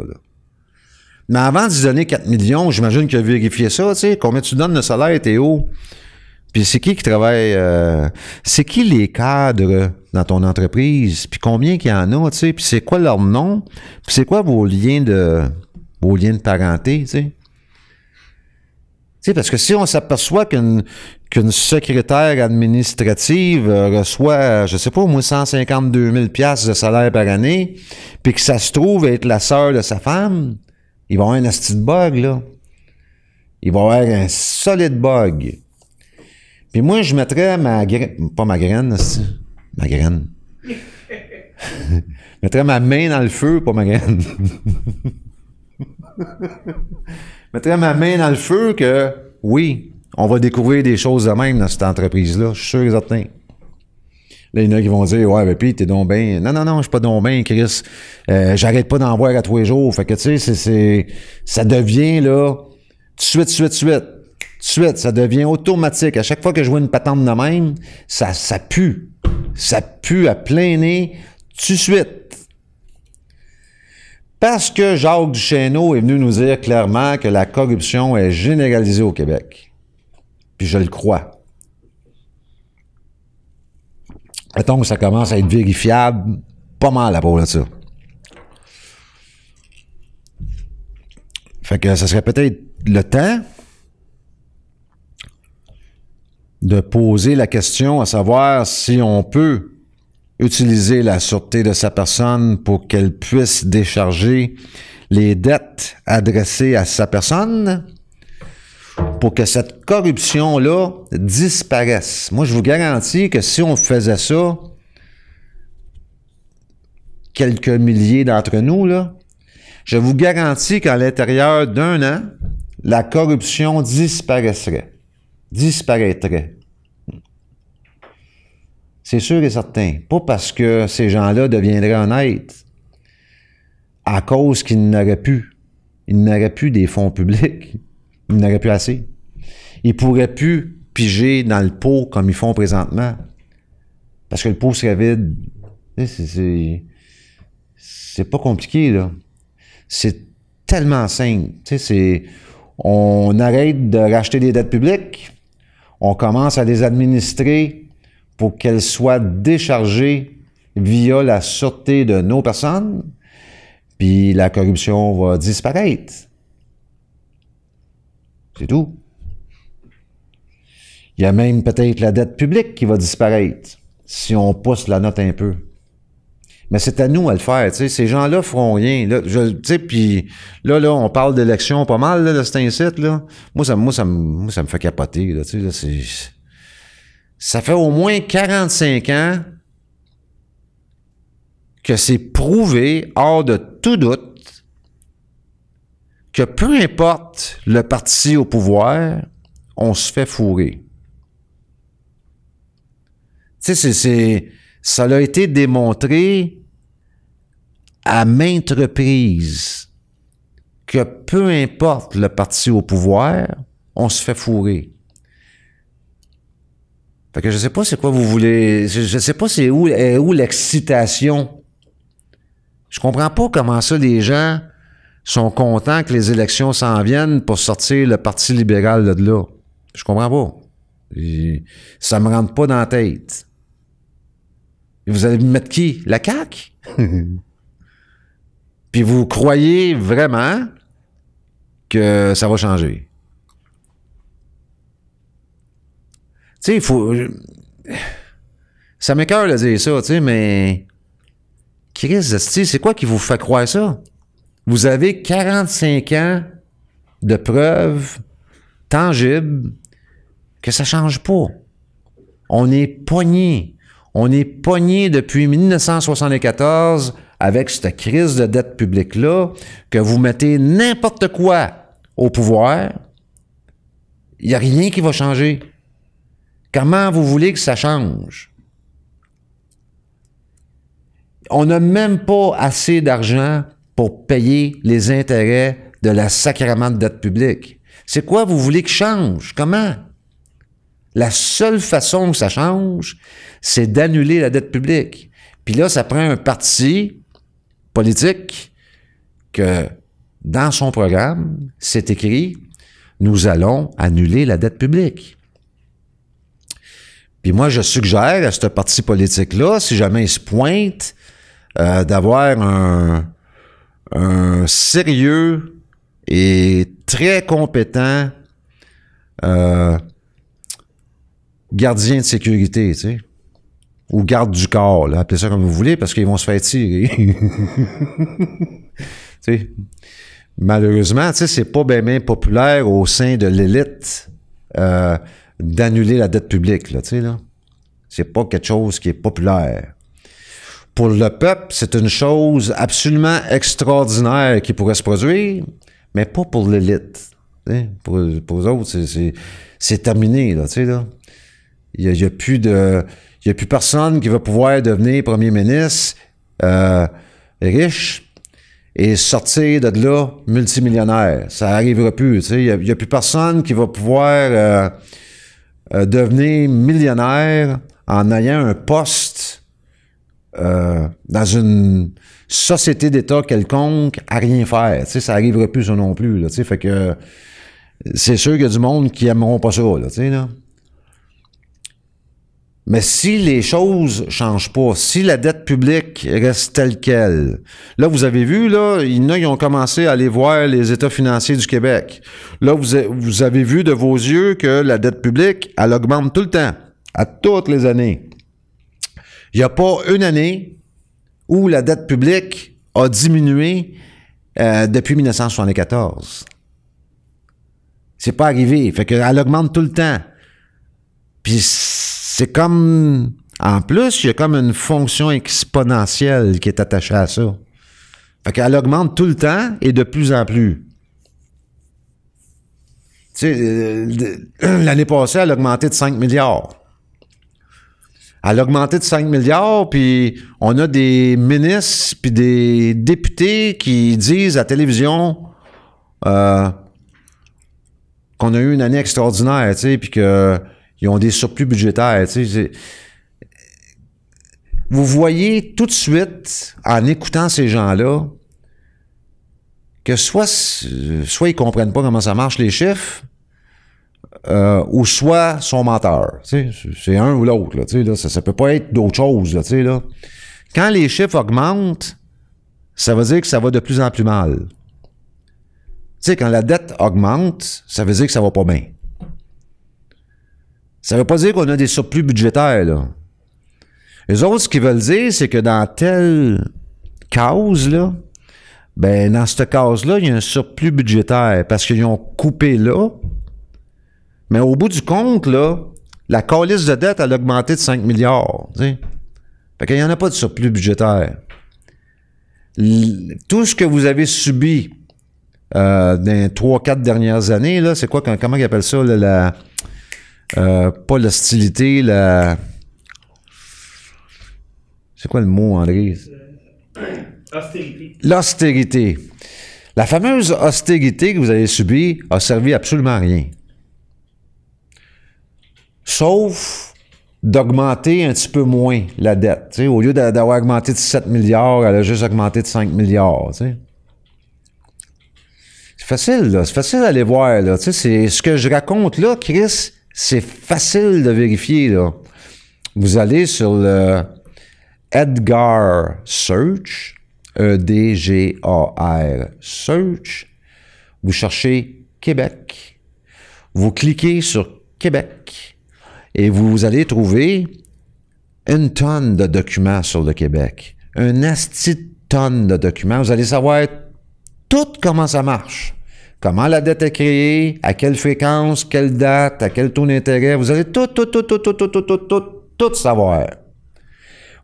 Mais avant d'y donner 4 millions, j'imagine qu'il a vérifié ça, tu sais, combien tu donnes le salaire, Théo? Puis c'est qui qui travaille, euh, c'est qui les cadres dans ton entreprise, puis combien qu'il y en a, tu sais, puis c'est quoi leur nom, puis c'est quoi vos liens de, vos liens de parenté, tu sais? Tu sais, parce que si on s'aperçoit qu'une qu'une secrétaire administrative reçoit, je sais pas, au moins 152 000 piastres de salaire par année, puis que ça se trouve être la sœur de sa femme, il va avoir un de bug, là. Il va avoir un solide bug. Puis moi, je mettrais ma graine, pas ma graine, ma graine. <laughs> je mettrais ma main dans le feu, pas ma graine. je mettrais ma main dans le feu que, oui, on va découvrir des choses de même dans cette entreprise-là. Je suis sûr et certain. Là, il y en a qui vont dire, ouais, mais puis t'es donc bien. Non, non, non, je suis pas donc bien, Chris. Euh, J'arrête pas d'en voir à tous les jours. Fait que, tu sais, c'est- ça devient, là, tout de suite, suite, suite. Suite, ça devient automatique. À chaque fois que je vois une patente de même, ça, ça pue. Ça pue à plein nez, tout de suite. Parce que Jacques Duchesneau est venu nous dire clairement que la corruption est généralisée au Québec. Puis je le crois. Mettons que ça commence à être vérifiable pas mal à propos de ça. Fait que ça serait peut-être le temps de poser la question à savoir si on peut utiliser la sûreté de sa personne pour qu'elle puisse décharger les dettes adressées à sa personne pour que cette corruption-là disparaisse. Moi, je vous garantis que si on faisait ça, quelques milliers d'entre nous, là, je vous garantis qu'à l'intérieur d'un an, la corruption disparaîtrait. Disparaîtrait. C'est sûr et certain. Pas parce que ces gens-là deviendraient honnêtes, à cause qu'ils n'auraient plus. Ils n'auraient plus des fonds publics. Ils n'auraient plus assez. Ils pourraient plus piger dans le pot comme ils font présentement. Parce que le pot serait vide. C'est, pas compliqué, là. C'est tellement simple. C'est, on arrête de racheter des dettes publiques, on commence à les administrer pour qu'elles soient déchargées via la sûreté de nos personnes, puis la corruption va disparaître. C'est tout. Il y a même peut-être la dette publique qui va disparaître si on pousse la note un peu. Mais c'est à nous à le faire, tu sais. Ces gens-là feront rien. Là, je, puis là, là, on parle d'élections pas mal, là, de cet incite, là. Moi, ça, moi, ça, moi, ça me fait capoter, là, ça fait au moins 45 ans que c'est prouvé, hors de tout doute, que peu importe le parti au pouvoir, on se fait fourrer. Tu sais, c'est, ça a été démontré à maintes reprises que peu importe le parti au pouvoir, on se fait fourrer. Fait que je sais pas c'est quoi vous voulez. Je, sais pas c'est où, où l'excitation. Je comprends pas comment ça les gens sont contents que les élections s'en viennent pour sortir le Parti libéral de là. Je comprends pas. ça me rentre pas dans la tête. vous allez mettre qui? La CAQ? <laughs> Puis vous croyez vraiment que ça va changer? Tu sais, il faut. Ça m'écœure de dire ça, tu sais, mais. Chris, c'est quoi qui vous fait croire ça? Vous avez 45 ans de preuves tangibles que ça change pas. On est pogné. On est pogné depuis 1974 avec cette crise de dette publique-là, que vous mettez n'importe quoi au pouvoir, il n'y a rien qui va changer. Comment vous voulez que ça change? On n'a même pas assez d'argent pour payer les intérêts de la sacrament de dette publique. C'est quoi vous voulez que change? Comment? La seule façon que ça change, c'est d'annuler la dette publique. Puis là, ça prend un parti politique que dans son programme, c'est écrit, nous allons annuler la dette publique. Puis moi, je suggère à ce parti politique-là, si jamais il se pointe, euh, d'avoir un, sérieux et très compétent euh, gardien de sécurité. Ou garde du corps, appelez ça comme vous voulez, parce qu'ils vont se faire tirer. <laughs> tu sais. Malheureusement, c'est pas bien, populaire au sein de l'élite. Euh, d'annuler la dette publique, là, là. C'est pas quelque chose qui est populaire. Pour le peuple, c'est une chose absolument extraordinaire qui pourrait se produire, mais pas pour l'élite. Pour, pour les autres, c'est terminé, là. Il n'y a, plus de... Il a plus personne qui va pouvoir devenir premier ministre euh, riche et sortir de là multimillionnaire. Ça n'arrivera plus. Il n'y a, plus personne qui va pouvoir euh, euh, devenir millionnaire en ayant un poste euh, dans une société d'État quelconque à rien faire. Tu sais, ça n'arriverait plus ça non plus. Là, fait que c'est sûr qu'il y a du monde qui aimeront pas ça. Là. Mais si les choses changent pas, si la dette publique reste telle qu'elle, là, vous avez vu, là, il y en a qui ont commencé à aller voir les états financiers du Québec. Là, vous, vous avez vu de vos yeux que la dette publique, elle augmente tout le temps, à toutes les années. Il n'y a pas une année où la dette publique a diminué euh, depuis 1974. C'est pas arrivé. Fait qu'elle augmente tout le temps. Puis c'est comme. En plus, il y a comme une fonction exponentielle qui est attachée à ça. Fait qu'elle augmente tout le temps et de plus en plus. Tu sais, euh, <clears throat> l'année passée, elle a augmenté de 5 milliards. Elle a augmenté de 5 milliards, puis on a des ministres puis des députés qui disent à la télévision euh, qu'on a eu une année extraordinaire, tu sais, puis que ils ont des surplus budgétaires. Vous voyez tout de suite, en écoutant ces gens-là, que soit, soit ils comprennent pas comment ça marche les chiffres, euh, ou soit sont menteurs. C'est un ou l'autre. Ça, ne peut pas être d'autre chose. Quand les chiffres augmentent, ça veut dire que ça va de plus en plus mal. quand la dette augmente, ça veut dire que ça va pas bien. Ça veut pas dire qu'on a des surplus budgétaires, là. Les autres, ce qu'ils veulent dire, c'est que dans telle cause, là, ben, dans cette case-là, il y a un surplus budgétaire parce qu'ils ont coupé là. Mais au bout du compte, là, la calice de dette, a augmenté de 5 milliards. tu sais. Fait qu'il n'y en a pas de surplus budgétaire. Tout ce que vous avez subi euh, dans les 3-4 dernières années, là, c'est quoi, comment ils appellent ça, là, la, euh, pas l'hostilité, la... C'est quoi le mot, André? Austérité. L'austérité. La fameuse austérité que vous avez subie a servi absolument à rien. Sauf d'augmenter un petit peu moins la dette. Au lieu d'a- d'avoir augmenté de 7 milliards, elle a juste augmenté de 5 milliards. C'est facile, là. C'est facile d'aller voir, là. Tu sais, c'est ce que je raconte là, Chris, c'est facile de vérifier, là. Vous allez sur le Edgar Search, E-D-G-A-R Search. Vous cherchez Québec. Vous cliquez sur Québec et vous allez trouver une tonne de documents sur le Québec. Un asti de tonne de documents. Vous allez savoir tout comment ça marche. Comment la dette est créée, à quelle fréquence, quelle date, à quel taux d'intérêt. Vous allez tout, tout, tout, tout, tout, tout, tout, tout, tout, savoir.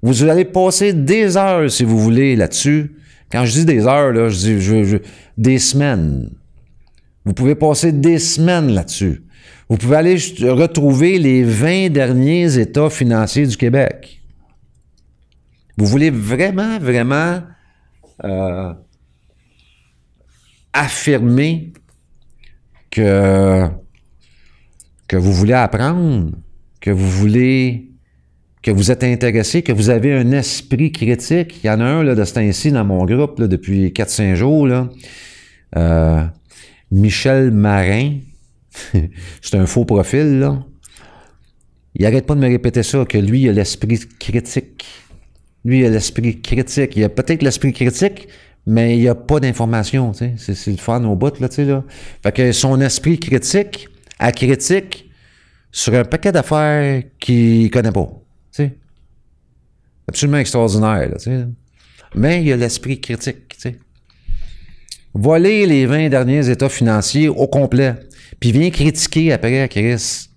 Vous allez passer des heures, si vous voulez, là-dessus. Quand je dis des heures, là, je dis des semaines. Vous pouvez passer des semaines là-dessus. Vous pouvez aller retrouver les 20 derniers états financiers du Québec. Vous voulez vraiment, vraiment euh, affirmer que, que vous voulez apprendre, que vous voulez que vous êtes intéressé, que vous avez un esprit critique. Il y en a un là, de ce temps-ci dans mon groupe depuis 4-5 jours. Là. Euh, Michel Marin. <laughs> C'est un faux profil. Là. Il arrête pas de me répéter ça, que lui, il a l'esprit critique. Lui, il a l'esprit critique. Il a peut-être l'esprit critique, mais il n'y a pas d'information. tu. C'est, le fun au bout, là, tu là. Fait que son esprit critique, à critique sur un paquet d'affaires qu'il connaît pas. tu sais. Absolument extraordinaire, là, tu. Mais il a l'esprit critique, tu sais. Voiler les 20 derniers états financiers au complet. Puis viens critiquer après, Chris.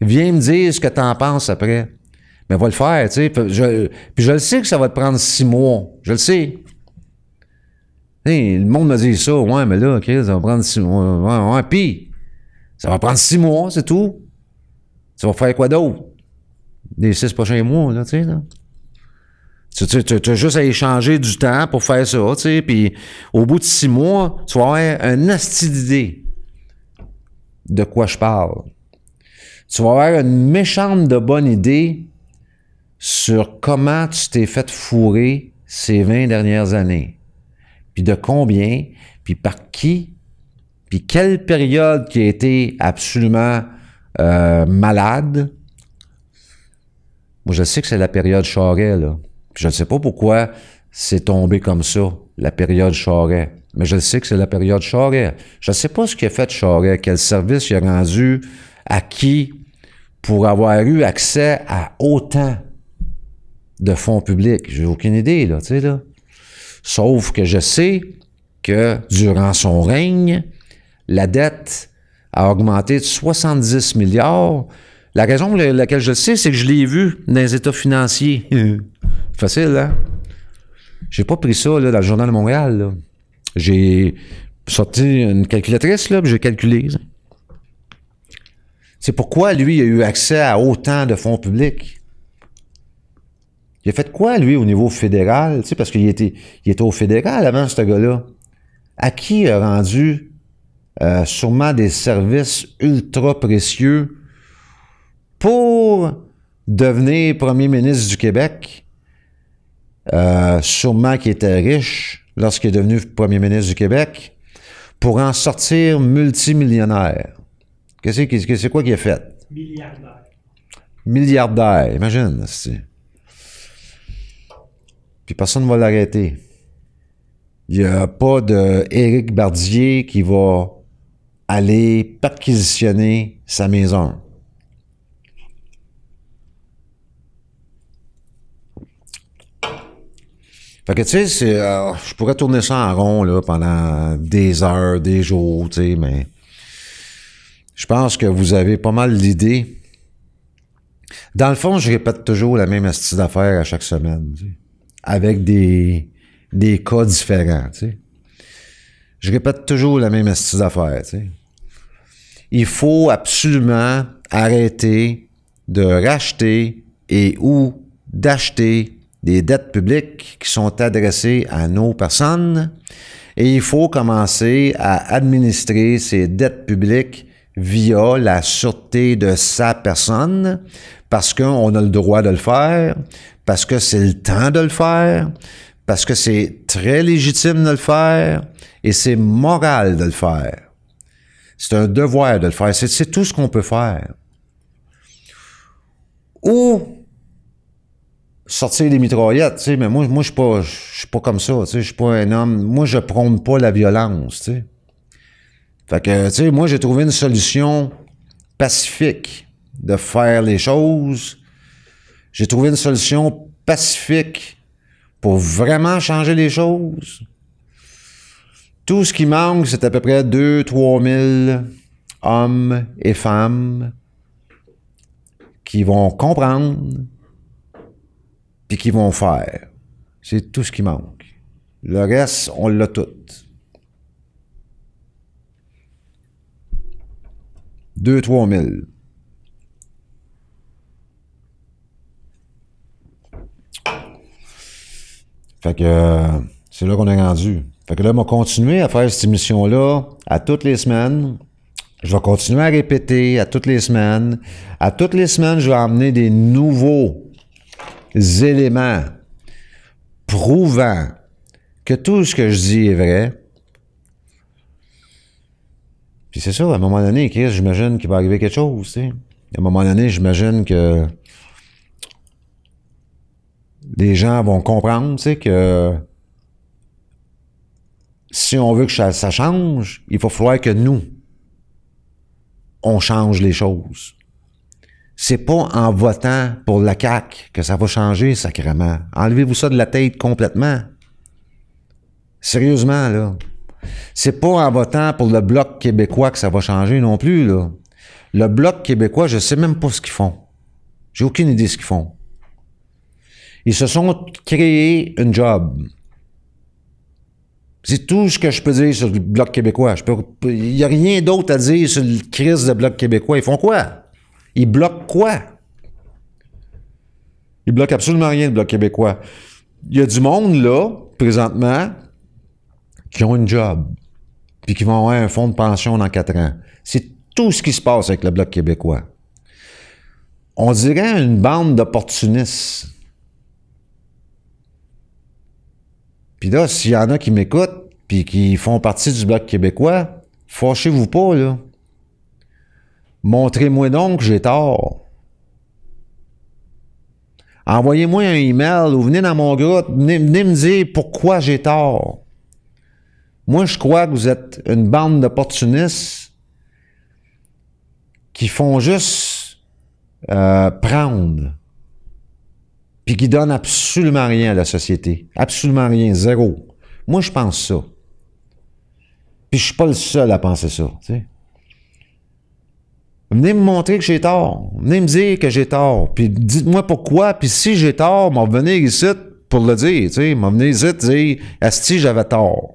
Viens me dire ce que t'en penses après. Mais va le faire, tu sais. Puis je le sais que ça va te prendre six mois. Je le sais. Le monde me dit ça. Ouais, mais là, Chris, ça va prendre six mois. Ouais, ouais. Puis, ça va prendre six mois, c'est tout. Tu vas faire quoi d'autre? Les six prochains mois, là, tu sais, là. Tu, tu, tu, tu as juste à échanger du temps pour faire ça, tu sais, puis au bout de six mois, tu vas avoir un asti d'idée de quoi je parle. Tu vas avoir une méchante de bonne idée sur comment tu t'es fait fourrer ces 20 dernières années. Puis de combien, puis par qui, puis quelle période qui a été absolument euh, malade. Moi, je sais que c'est la période Charret, là. Puis je ne sais pas pourquoi c'est tombé comme ça, la période Charret. Mais je sais que c'est la période Charret. Je ne sais pas ce qu'il a fait Charret, quel service il a rendu à qui pour avoir eu accès à autant de fonds publics. J'ai aucune idée, là, tu sais, là. Sauf que je sais que durant son règne, la dette a augmenté de 70 milliards. La raison pour laquelle je le sais, c'est que je l'ai vu dans les états financiers. <laughs> Facile, hein? J'ai pas pris ça là, dans le Journal de Montréal. J'ai sorti une calculatrice, là, j'ai calculé. C'est pourquoi lui a eu accès à autant de fonds publics. Il a fait quoi, lui, au niveau fédéral? Tu sais, parce qu'il était, il était au fédéral avant, ce gars-là. À qui il a rendu euh, sûrement des services ultra précieux pour devenir premier ministre du Québec? Euh, sûrement qu'il était riche lorsqu'il est devenu premier ministre du Québec, pour en sortir multimillionnaire. Qu'est-ce que c'est c'est quoi qu'il a fait? Milliardaire. Milliardaire, imagine. Puis personne ne va l'arrêter. Il n'y a pas de Éric Bardier qui va aller perquisitionner sa maison. Fait que tu sais, euh, je pourrais tourner ça en rond là, pendant des heures, des jours, tu sais, mais je pense que vous avez pas mal l'idée Dans le fond, je répète toujours la même astuce d'affaires à chaque semaine, avec des, des cas différents. Tu sais. Je répète toujours la même astuce d'affaires. Tu sais. Il faut absolument arrêter de racheter et ou d'acheter des dettes publiques qui sont adressées à nos personnes et il faut commencer à administrer ces dettes publiques via la sûreté de sa personne parce qu'on a le droit de le faire, parce que c'est le temps de le faire, parce que c'est très légitime de le faire et c'est moral de le faire. C'est un devoir de le faire. C'est tout ce qu'on peut faire. Ou sortir des mitraillettes, tu sais, mais moi, moi je suis pas, je suis pas comme ça, tu sais, je suis pas un homme, moi, je prône pas la violence, tu sais. Fait que, tu sais, moi, j'ai trouvé une solution pacifique de faire les choses. J'ai trouvé une solution pacifique pour vraiment changer les choses. Tout ce qui manque, c'est à peu près 2-3 000 hommes et femmes qui vont comprendre puis qui vont faire. C'est tout ce qui manque. Le reste, on l'a tout. 2-3 000. Fait que c'est là qu'on est rendu. Fait que là, on va continuer à faire cette émission-là à toutes les semaines. Je vais continuer à répéter à toutes les semaines. À toutes les semaines, je vais emmener des nouveaux éléments prouvant que tout ce que je dis est vrai. Puis c'est ça, à un moment donné, Chris, j'imagine qu'il va arriver quelque chose, tu sais. À un moment donné, j'imagine que des gens vont comprendre, tu sais, que si on veut que ça, change, il va falloir que nous, on change les choses c'est pas en votant pour la CAQ que ça va changer, sacrément. Enlevez-vous ça de la tête complètement. Sérieusement, là. C'est pas en votant pour le Bloc québécois que ça va changer non plus, là. Le Bloc québécois, je sais même pas ce qu'ils font. J'ai aucune idée de ce qu'ils font. Ils se sont créés une job. C'est tout ce que je peux dire sur le Bloc québécois. Il n'y a rien d'autre à dire sur le crise de Bloc québécois. Ils font quoi? Il bloque quoi? Il bloque absolument rien, le Bloc québécois. Il y a du monde, là, présentement, qui ont une job, puis qui vont avoir un fonds de pension dans quatre ans. C'est tout ce qui se passe avec le Bloc québécois. On dirait une bande d'opportunistes. Puis là, s'il y en a qui m'écoutent, puis qui font partie du Bloc québécois, fâchez-vous pas, là. Montrez-moi donc que j'ai tort. Envoyez-moi un email ou venez dans mon groupe, venez, me dire pourquoi j'ai tort. Moi, je crois que vous êtes une bande d'opportunistes qui font juste euh, prendre, puis qui donnent absolument rien à la société. Absolument rien, zéro. Moi, je pense ça. Puis je suis pas le seul à penser ça. Venez me montrer que j'ai tort. Venez me dire que j'ai tort. Puis dites-moi pourquoi. Puis si j'ai tort, m'en venir ici pour le dire. Tu sais, m'en venir ici dire si j'avais tort.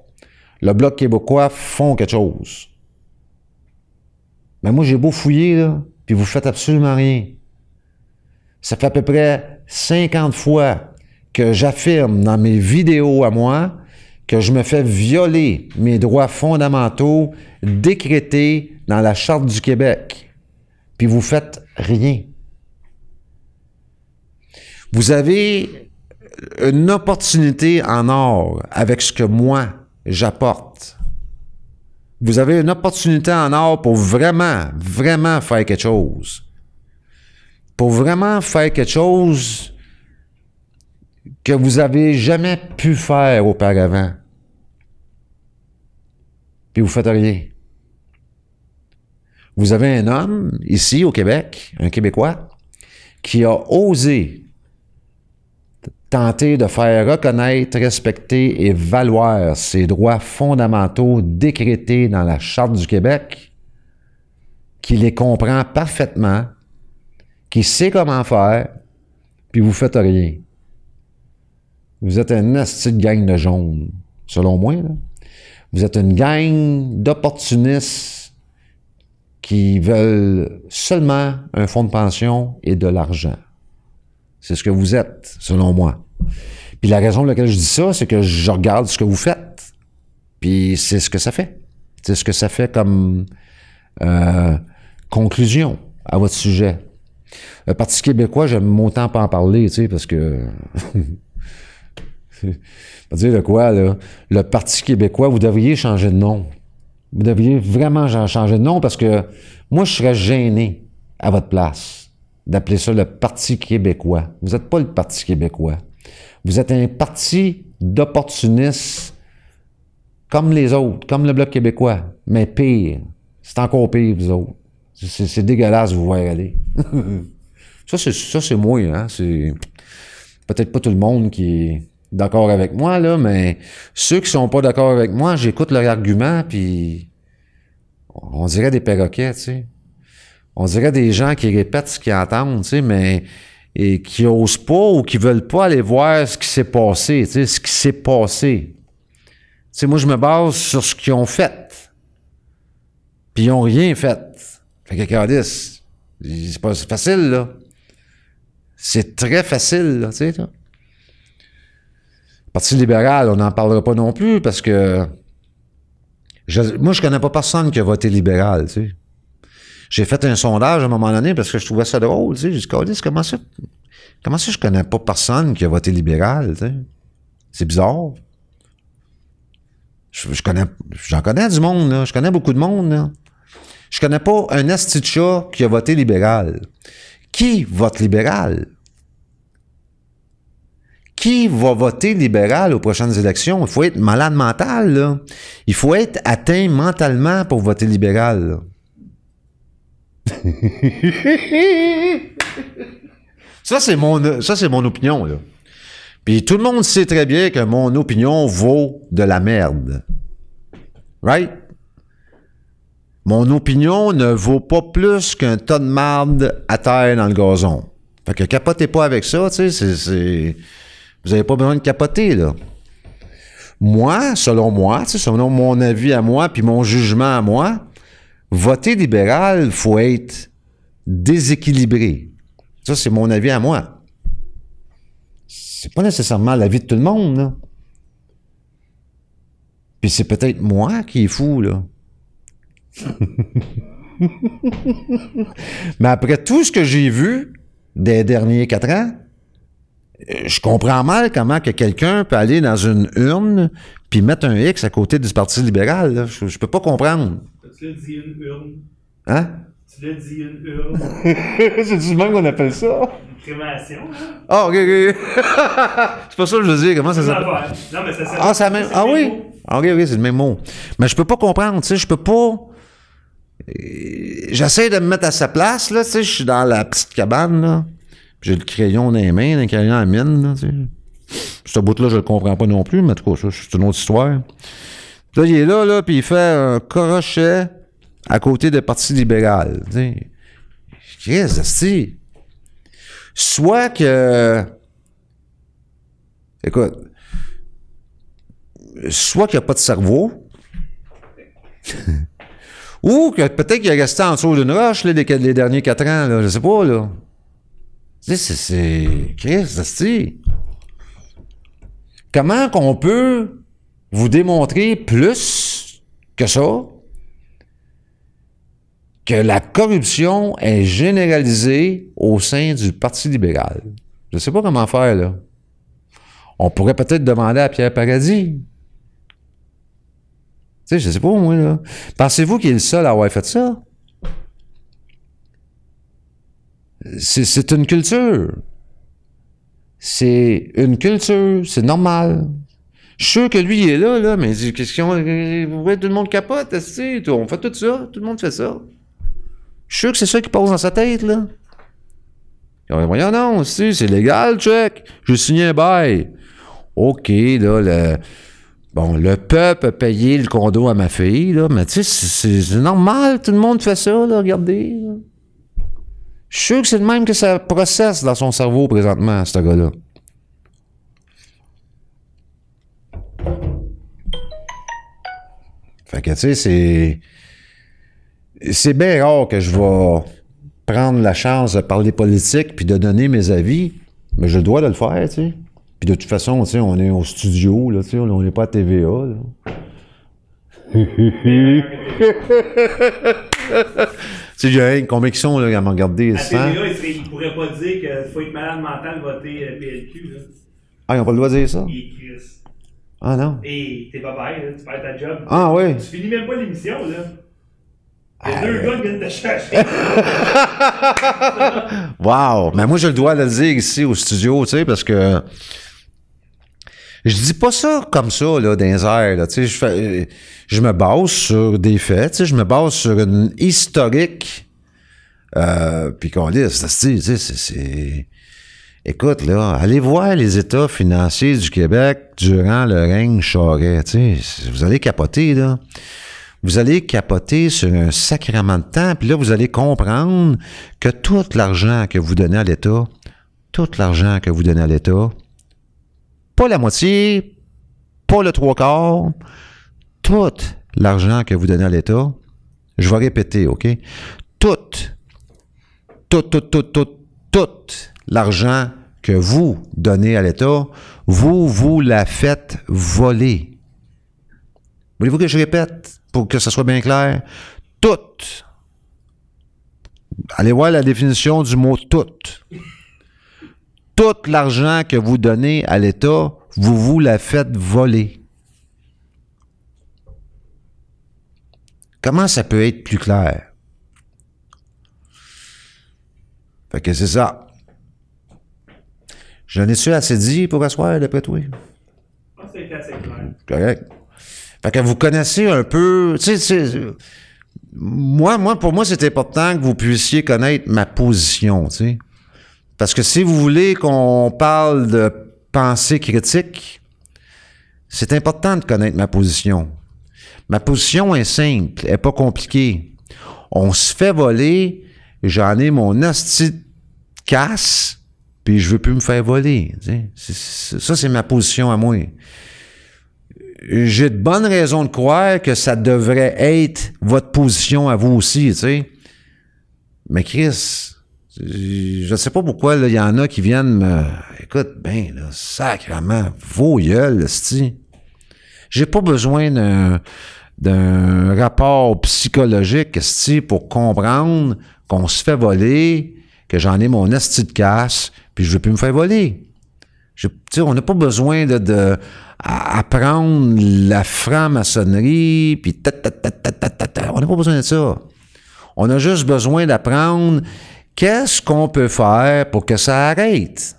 Le Bloc québécois font quelque chose. Mais moi, j'ai beau fouiller, là, puis vous faites absolument rien. Ça fait à peu près 50 fois que j'affirme dans mes vidéos à moi que je me fais violer mes droits fondamentaux décrétés dans la Charte du Québec puis vous faites rien. Vous avez une opportunité en or avec ce que moi j'apporte. Vous avez une opportunité en or pour vraiment, vraiment faire quelque chose. Pour vraiment faire quelque chose que vous avez jamais pu faire auparavant. Puis vous faites rien. Vous avez un homme ici au Québec, un Québécois, qui a osé tenter de faire reconnaître, respecter et valoir ses droits fondamentaux décrétés dans la Charte du Québec, qui les comprend parfaitement, qui sait comment faire, puis vous faites rien. Vous êtes un asti gang de jaunes, selon moi. Vous êtes une gang d'opportunistes qui veulent seulement un fonds de pension et de l'argent. C'est ce que vous êtes, selon moi. Puis la raison pour laquelle je dis ça, c'est que je regarde ce que vous faites. Puis c'est ce que ça fait. C'est ce que ça fait comme euh, conclusion à votre sujet. Le Parti québécois, j'aime autant pas en parler, tu sais, parce que... <laughs> va dire de quoi, là? Le Parti québécois, vous devriez changer de nom. Vous devriez vraiment changer de nom parce que moi, je serais gêné à votre place d'appeler ça le Parti québécois. Vous n'êtes pas le Parti québécois. Vous êtes un parti d'opportunistes comme les autres, comme le Bloc québécois, mais pire. C'est encore pire, vous autres. C'est dégueulasse, vous voyez aller. <laughs> ça, c'est moi, hein. C'est peut-être pas tout le monde qui est d'accord avec moi, là, mais ceux qui sont pas d'accord avec moi, j'écoute leurs arguments, puis on dirait des perroquets, tu sais. On dirait des gens qui répètent ce qu'ils entendent, tu sais, mais et qui osent pas ou qui veulent pas aller voir ce qui s'est passé, tu sais, ce qui s'est passé. Tu sais, moi, je me base sur ce qu'ils ont fait. Puis ils ont rien fait. Fait que, c'est pas facile, là. C'est très facile, là, tu sais. Parti libéral, on n'en parlera pas non plus parce que moi, je connais pas personne qui a voté libéral, tu sais. J'ai fait un sondage à un moment donné parce que je trouvais ça drôle, tu sais. J'ai dit, comment ça, comment ça je connais pas personne qui a voté libéral, tu sais? C'est bizarre. Je, connais, j'en connais du monde, là. Je connais beaucoup de monde, là. Je connais pas un chat qui a voté libéral. Qui vote libéral? qui va voter libéral aux prochaines élections? Il faut être malade mental. Il faut être atteint mentalement pour voter libéral. <laughs> ça, c'est mon, ça, c'est mon opinion. Puis tout le monde sait très bien que mon opinion vaut de la merde. Right? Mon opinion ne vaut pas plus qu'un tas de merde à terre dans le gazon. Fait que capotez pas avec ça, tu sais, c'est vous n'avez pas besoin de capoter, là. Moi, selon moi, selon mon avis à moi, puis mon jugement à moi, voter libéral, faut être déséquilibré. Ça, c'est mon avis à moi. C'est pas nécessairement l'avis de tout le monde, là. Puis c'est peut-être moi qui est fou, là. Mais après tout ce que j'ai vu des derniers quatre ans, je comprends mal comment que quelqu'un peut aller dans une urne puis mettre un X à côté du Parti libéral. Je, je peux pas comprendre. Tu l'as dit une urne? Hein? Tu l'as dit une urne? <laughs> C'est du même qu'on appelle ça. Une crémation, là. Ah, ok, ok. <laughs> c'est pas ça que je veux dire. Comment ça s'appelle? Non, mais ça Ah, la même. Ah oui? Ah, ok, ok, c'est le même mot. Mais je peux pas comprendre, tu sais, je peux pas. J'essaie de me mettre à sa place, là, tu sais, je suis dans la petite cabane, là. J'ai le crayon dans les mains, le crayon à mine. Là, Ce bout-là, je le comprends pas non plus, mais en tout cas, c'est une autre histoire. Là, il est là, là, puis il fait un crochet à côté des partis libéral. Qu'est-ce que Soit que. Écoute. Soit qu'il n'y a pas de cerveau. <laughs> ou que peut-être qu'il est resté en dessous d'une roche les, derniers quatre ans, là, je sais pas, là. C'est, c'est, qu'est-ce Comment qu'on peut vous démontrer plus que ça? Que la corruption est généralisée au sein du Parti libéral? Je ne sais pas comment faire, là. On pourrait peut-être demander à Pierre Paradis. Tu je sais pas, moi, là. Pensez-vous qu'il est le seul à avoir fait ça? c'est une culture. C'est une culture, c'est normal. Je suis sûr que lui, il est là, là, mais question, tout le monde capote, on fait tout ça, tout le monde fait ça. Je suis sûr que c'est ça qui passe dans sa tête, là. Voyons non, c'est légal, check. Je signé un bail. OK, là, le, bon, le peuple a payé le condo à ma fille, là, mais tu sais, c'est normal, tout le monde fait ça, là, regardez. Je suis sûr que c'est le même que ça processe dans son cerveau présentement, ce gars-là. Fait que, tu sais, c'est. C'est bien rare que je vais prendre la chance de parler politique puis de donner mes avis, mais je dois de le faire, tu sais. Puis de toute façon, tu sais, on est au studio, là, tu sais, on n'est pas à TVA, là. <laughs> tu sais, j'ai combien ils sont, là, à me regarder, À? TVA, il, serait- il pourrait pas dire qu'il faut être malade mental voter euh, PLQ. Là. Ah, ils n'ont pas le droit de dire ça? Chris. Ah, non. Et t'es pas bête, là, tu perds ta job. Ah, oui. Tu finis même pas l'émission, là. Il y a Ah, deux gars qui viennent te chercher. <laughs> Wow! Mais moi, je le dois de le dire ici au studio, tu sais, parce que je dis pas ça comme ça, là, dans les airs, je je me base sur des faits, je me base sur une historique, euh, puis qu'on dit, c'est, écoute, là, allez voir les états financiers du Québec durant le règne Charest, vous allez capoter, là. Vous allez capoter sur un sacrement de temps, puis là, vous allez comprendre que tout l'argent que vous donnez à l'État, tout l'argent que vous donnez à l'État, pas la moitié, pas le trois quarts, tout l'argent que vous donnez à l'État, je vais répéter, OK? Tout, tout, tout, tout, tout, tout l'argent que vous donnez à l'État, vous, vous la faites voler. Voulez-vous que je répète pour que ça soit bien clair? Tout. Allez voir la définition du mot tout. Tout l'argent que vous donnez à l'État, vous vous la faites voler. Comment ça peut être plus clair? Fait que c'est ça. J'en ai-tu assez dit pour asseoir, d'après toi? Ah, été assez clair. Correct. Fait que vous connaissez un peu. Tu sais, c'est- moi, moi, pour moi, c'est important que vous puissiez connaître ma position, tu sais. Parce que si vous voulez qu'on parle de pensée critique, c'est important de connaître ma position. Ma position est simple, elle est pas compliquée. On se fait voler, j'en ai mon asti casse, puis je veux plus me faire voler. ça, c'est ma position à moi j'ai de bonnes raisons de croire que ça devrait être votre position à vous aussi. Mais Chris, je sais pas pourquoi il y en a qui viennent me. Écoute, ben, là, sacrement, vos gueules. J'ai pas besoin d'un rapport psychologique, pour comprendre qu'on se fait voler, que j'en ai mon esti de casse, puis je veux plus me faire voler. On n'a pas besoin de, de la franc-maçonnerie, puis ta, ta, ta. On n'a pas besoin de ça. On a juste besoin d'apprendre qu'est-ce qu'on peut faire pour que ça arrête?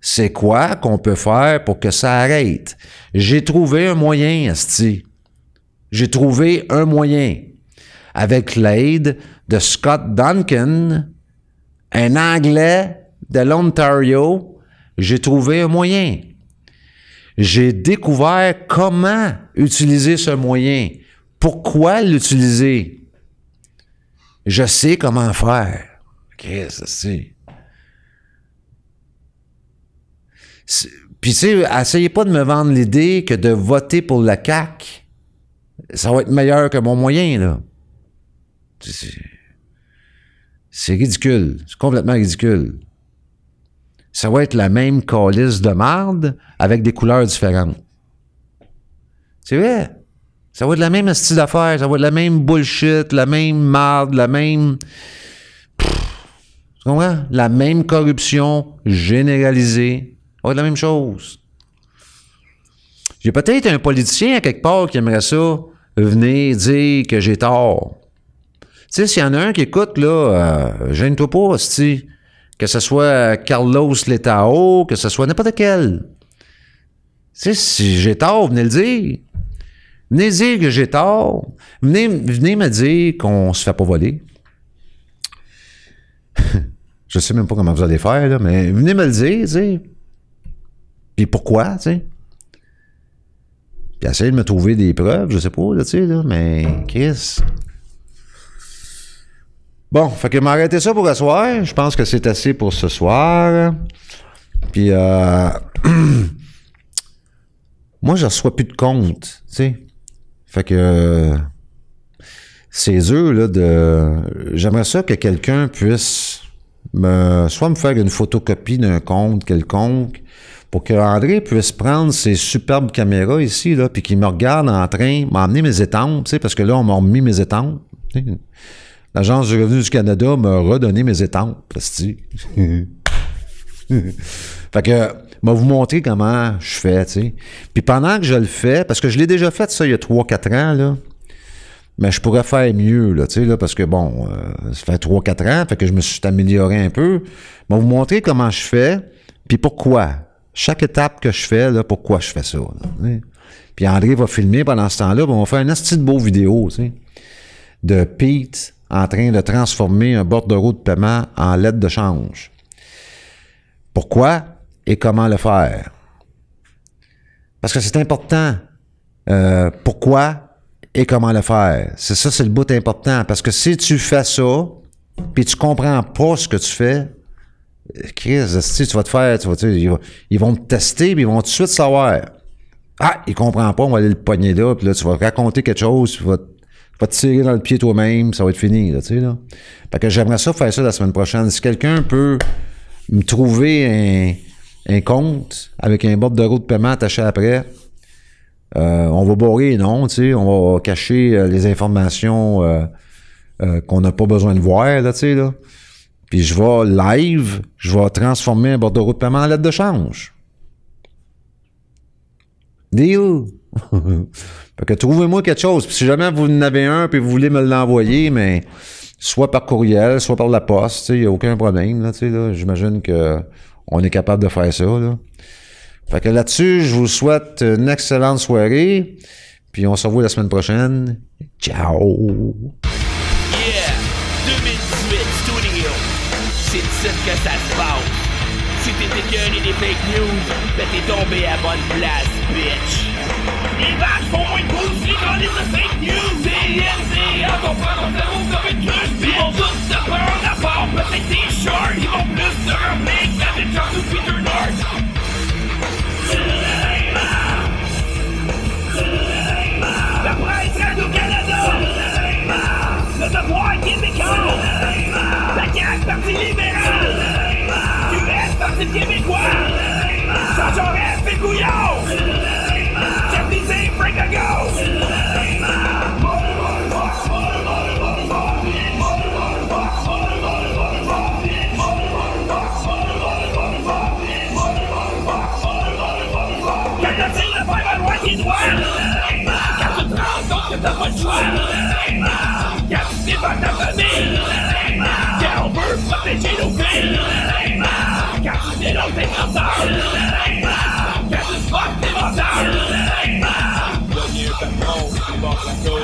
C'est quoi qu'on peut faire pour que ça arrête? J'ai trouvé un moyen, Asti. J'ai trouvé un moyen. Avec l'aide de Scott Duncan, un Anglais de l'Ontario, j'ai trouvé un moyen. J'ai découvert comment utiliser ce moyen. Pourquoi l'utiliser? Je sais comment faire. Qu'est-ce que Puis, tu sais, essayez pas de me vendre l'idée que de voter pour la CAQ, ça va être meilleur que mon moyen, là. C'est- C'est ridicule. C'est complètement ridicule ça va être la même calice de marde avec des couleurs différentes. C'est vrai. Ça va être la même style d'affaires, ça va être la même bullshit, la même marde, la même. Tu? La même corruption généralisée. Être la même chose. J'ai peut-être un politicien à quelque part qui aimerait ça venir dire que j'ai tort. Tu sais, s'il y en a un qui écoute, là, euh, gêne-toi pas, hostie. Que ce soit Carlos Letao, que ce soit n'importe quel. Tu sais, si j'ai tort, venez le dire. Venez dire que j'ai tort. Venez, venez me dire qu'on se fait pas voler. <laughs> Je sais même pas comment vous allez faire, là, mais venez me le dire, tu. Puis pourquoi, tu sais? Puis essayez de me trouver des preuves, je sais pas, là, tu sais, là, mais Chris. Bon, fait que m'arrêter ça pour ce soir. Je pense que c'est assez pour ce soir. Puis, euh, <clears throat> moi, je reçois plus de compte, tu sais. Fait que euh, ces œufs, là, de. J'aimerais ça que quelqu'un puisse me, soit me faire une photocopie d'un compte quelconque pour que André puisse prendre ses superbes caméras ici, là, puis qu'il me regarde en train, m'emmener mes étampes, parce que là, on m'a remis mes étampes. L'Agence du revenu du Canada m'a redonné mes étampes, <laughs> Fait que, m'a vous montrer comment je fais, tu sais. Puis pendant que je le fais, parce que je l'ai déjà fait ça il y a 3-4 ans, là, mais je pourrais faire mieux, là, tu sais, là, parce que bon, euh, ça fait 3-4 ans, fait que je me suis amélioré un peu. M'a vous montrer comment je fais, puis pourquoi. Chaque étape que je fais, là, pourquoi je fais ça. là. Puis André va filmer pendant ce temps-là, on va faire une astuce de beau vidéo, tu sais, de Pete en train de transformer un bordereau de paiement en lettre de change. Pourquoi et comment le faire? Parce que c'est important. Euh, pourquoi et comment le faire? C'est ça, c'est le bout important. Parce que si tu fais ça, puis tu comprends pas ce que tu fais, euh, Chris, si tu vas te faire, tu vas, tu ils, vont, te tester, puis ils vont tout de suite savoir. Ah, il comprend pas, on va aller le pogner là, puis là, tu vas raconter quelque chose, tu vas, tu vas te tirer dans le pied toi-même, ça va être fini, tu sais, là. Fait que j'aimerais ça faire ça la semaine prochaine. Si quelqu'un peut me trouver un, compte avec un bordereau de paiement attaché après, euh, on va barrer les noms, tu sais, on va cacher euh, les informations euh, qu'on n'a pas besoin de voir, là, tu sais, là. Puis je vais live, je vais transformer un bordereau de paiement en lettre de change. Deal! <laughs> fait que trouvez-moi quelque chose. Puis si jamais vous en avez un puis vous voulez me l'envoyer, mais soit par courriel, soit par la poste, il n'y a aucun problème. Là, là. J'imagine que on est capable de faire ça. Là. Fait que là-dessus, je vous souhaite une excellente soirée. Puis on se revoit la semaine prochaine. Ciao! Yeah, 2018 Studio. C'est ici que ça se passe. Si t'es écœuré des fake news, ben t'es tombé à bonne place, bitch. Les vaches font moins de pouces, les calices de fake news. CNCA vont prendre ton cerveau comme une cruche, Ils vont tous se prendre à part, peut-être des shorts. Ils vont plus se remettre qu'avec Charles ou Peter québécois. La CAQ, Parti libéral. QS, Parti québécois. Jean Jaurès, Pécouillon. Capitaine Frank a go. À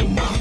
droite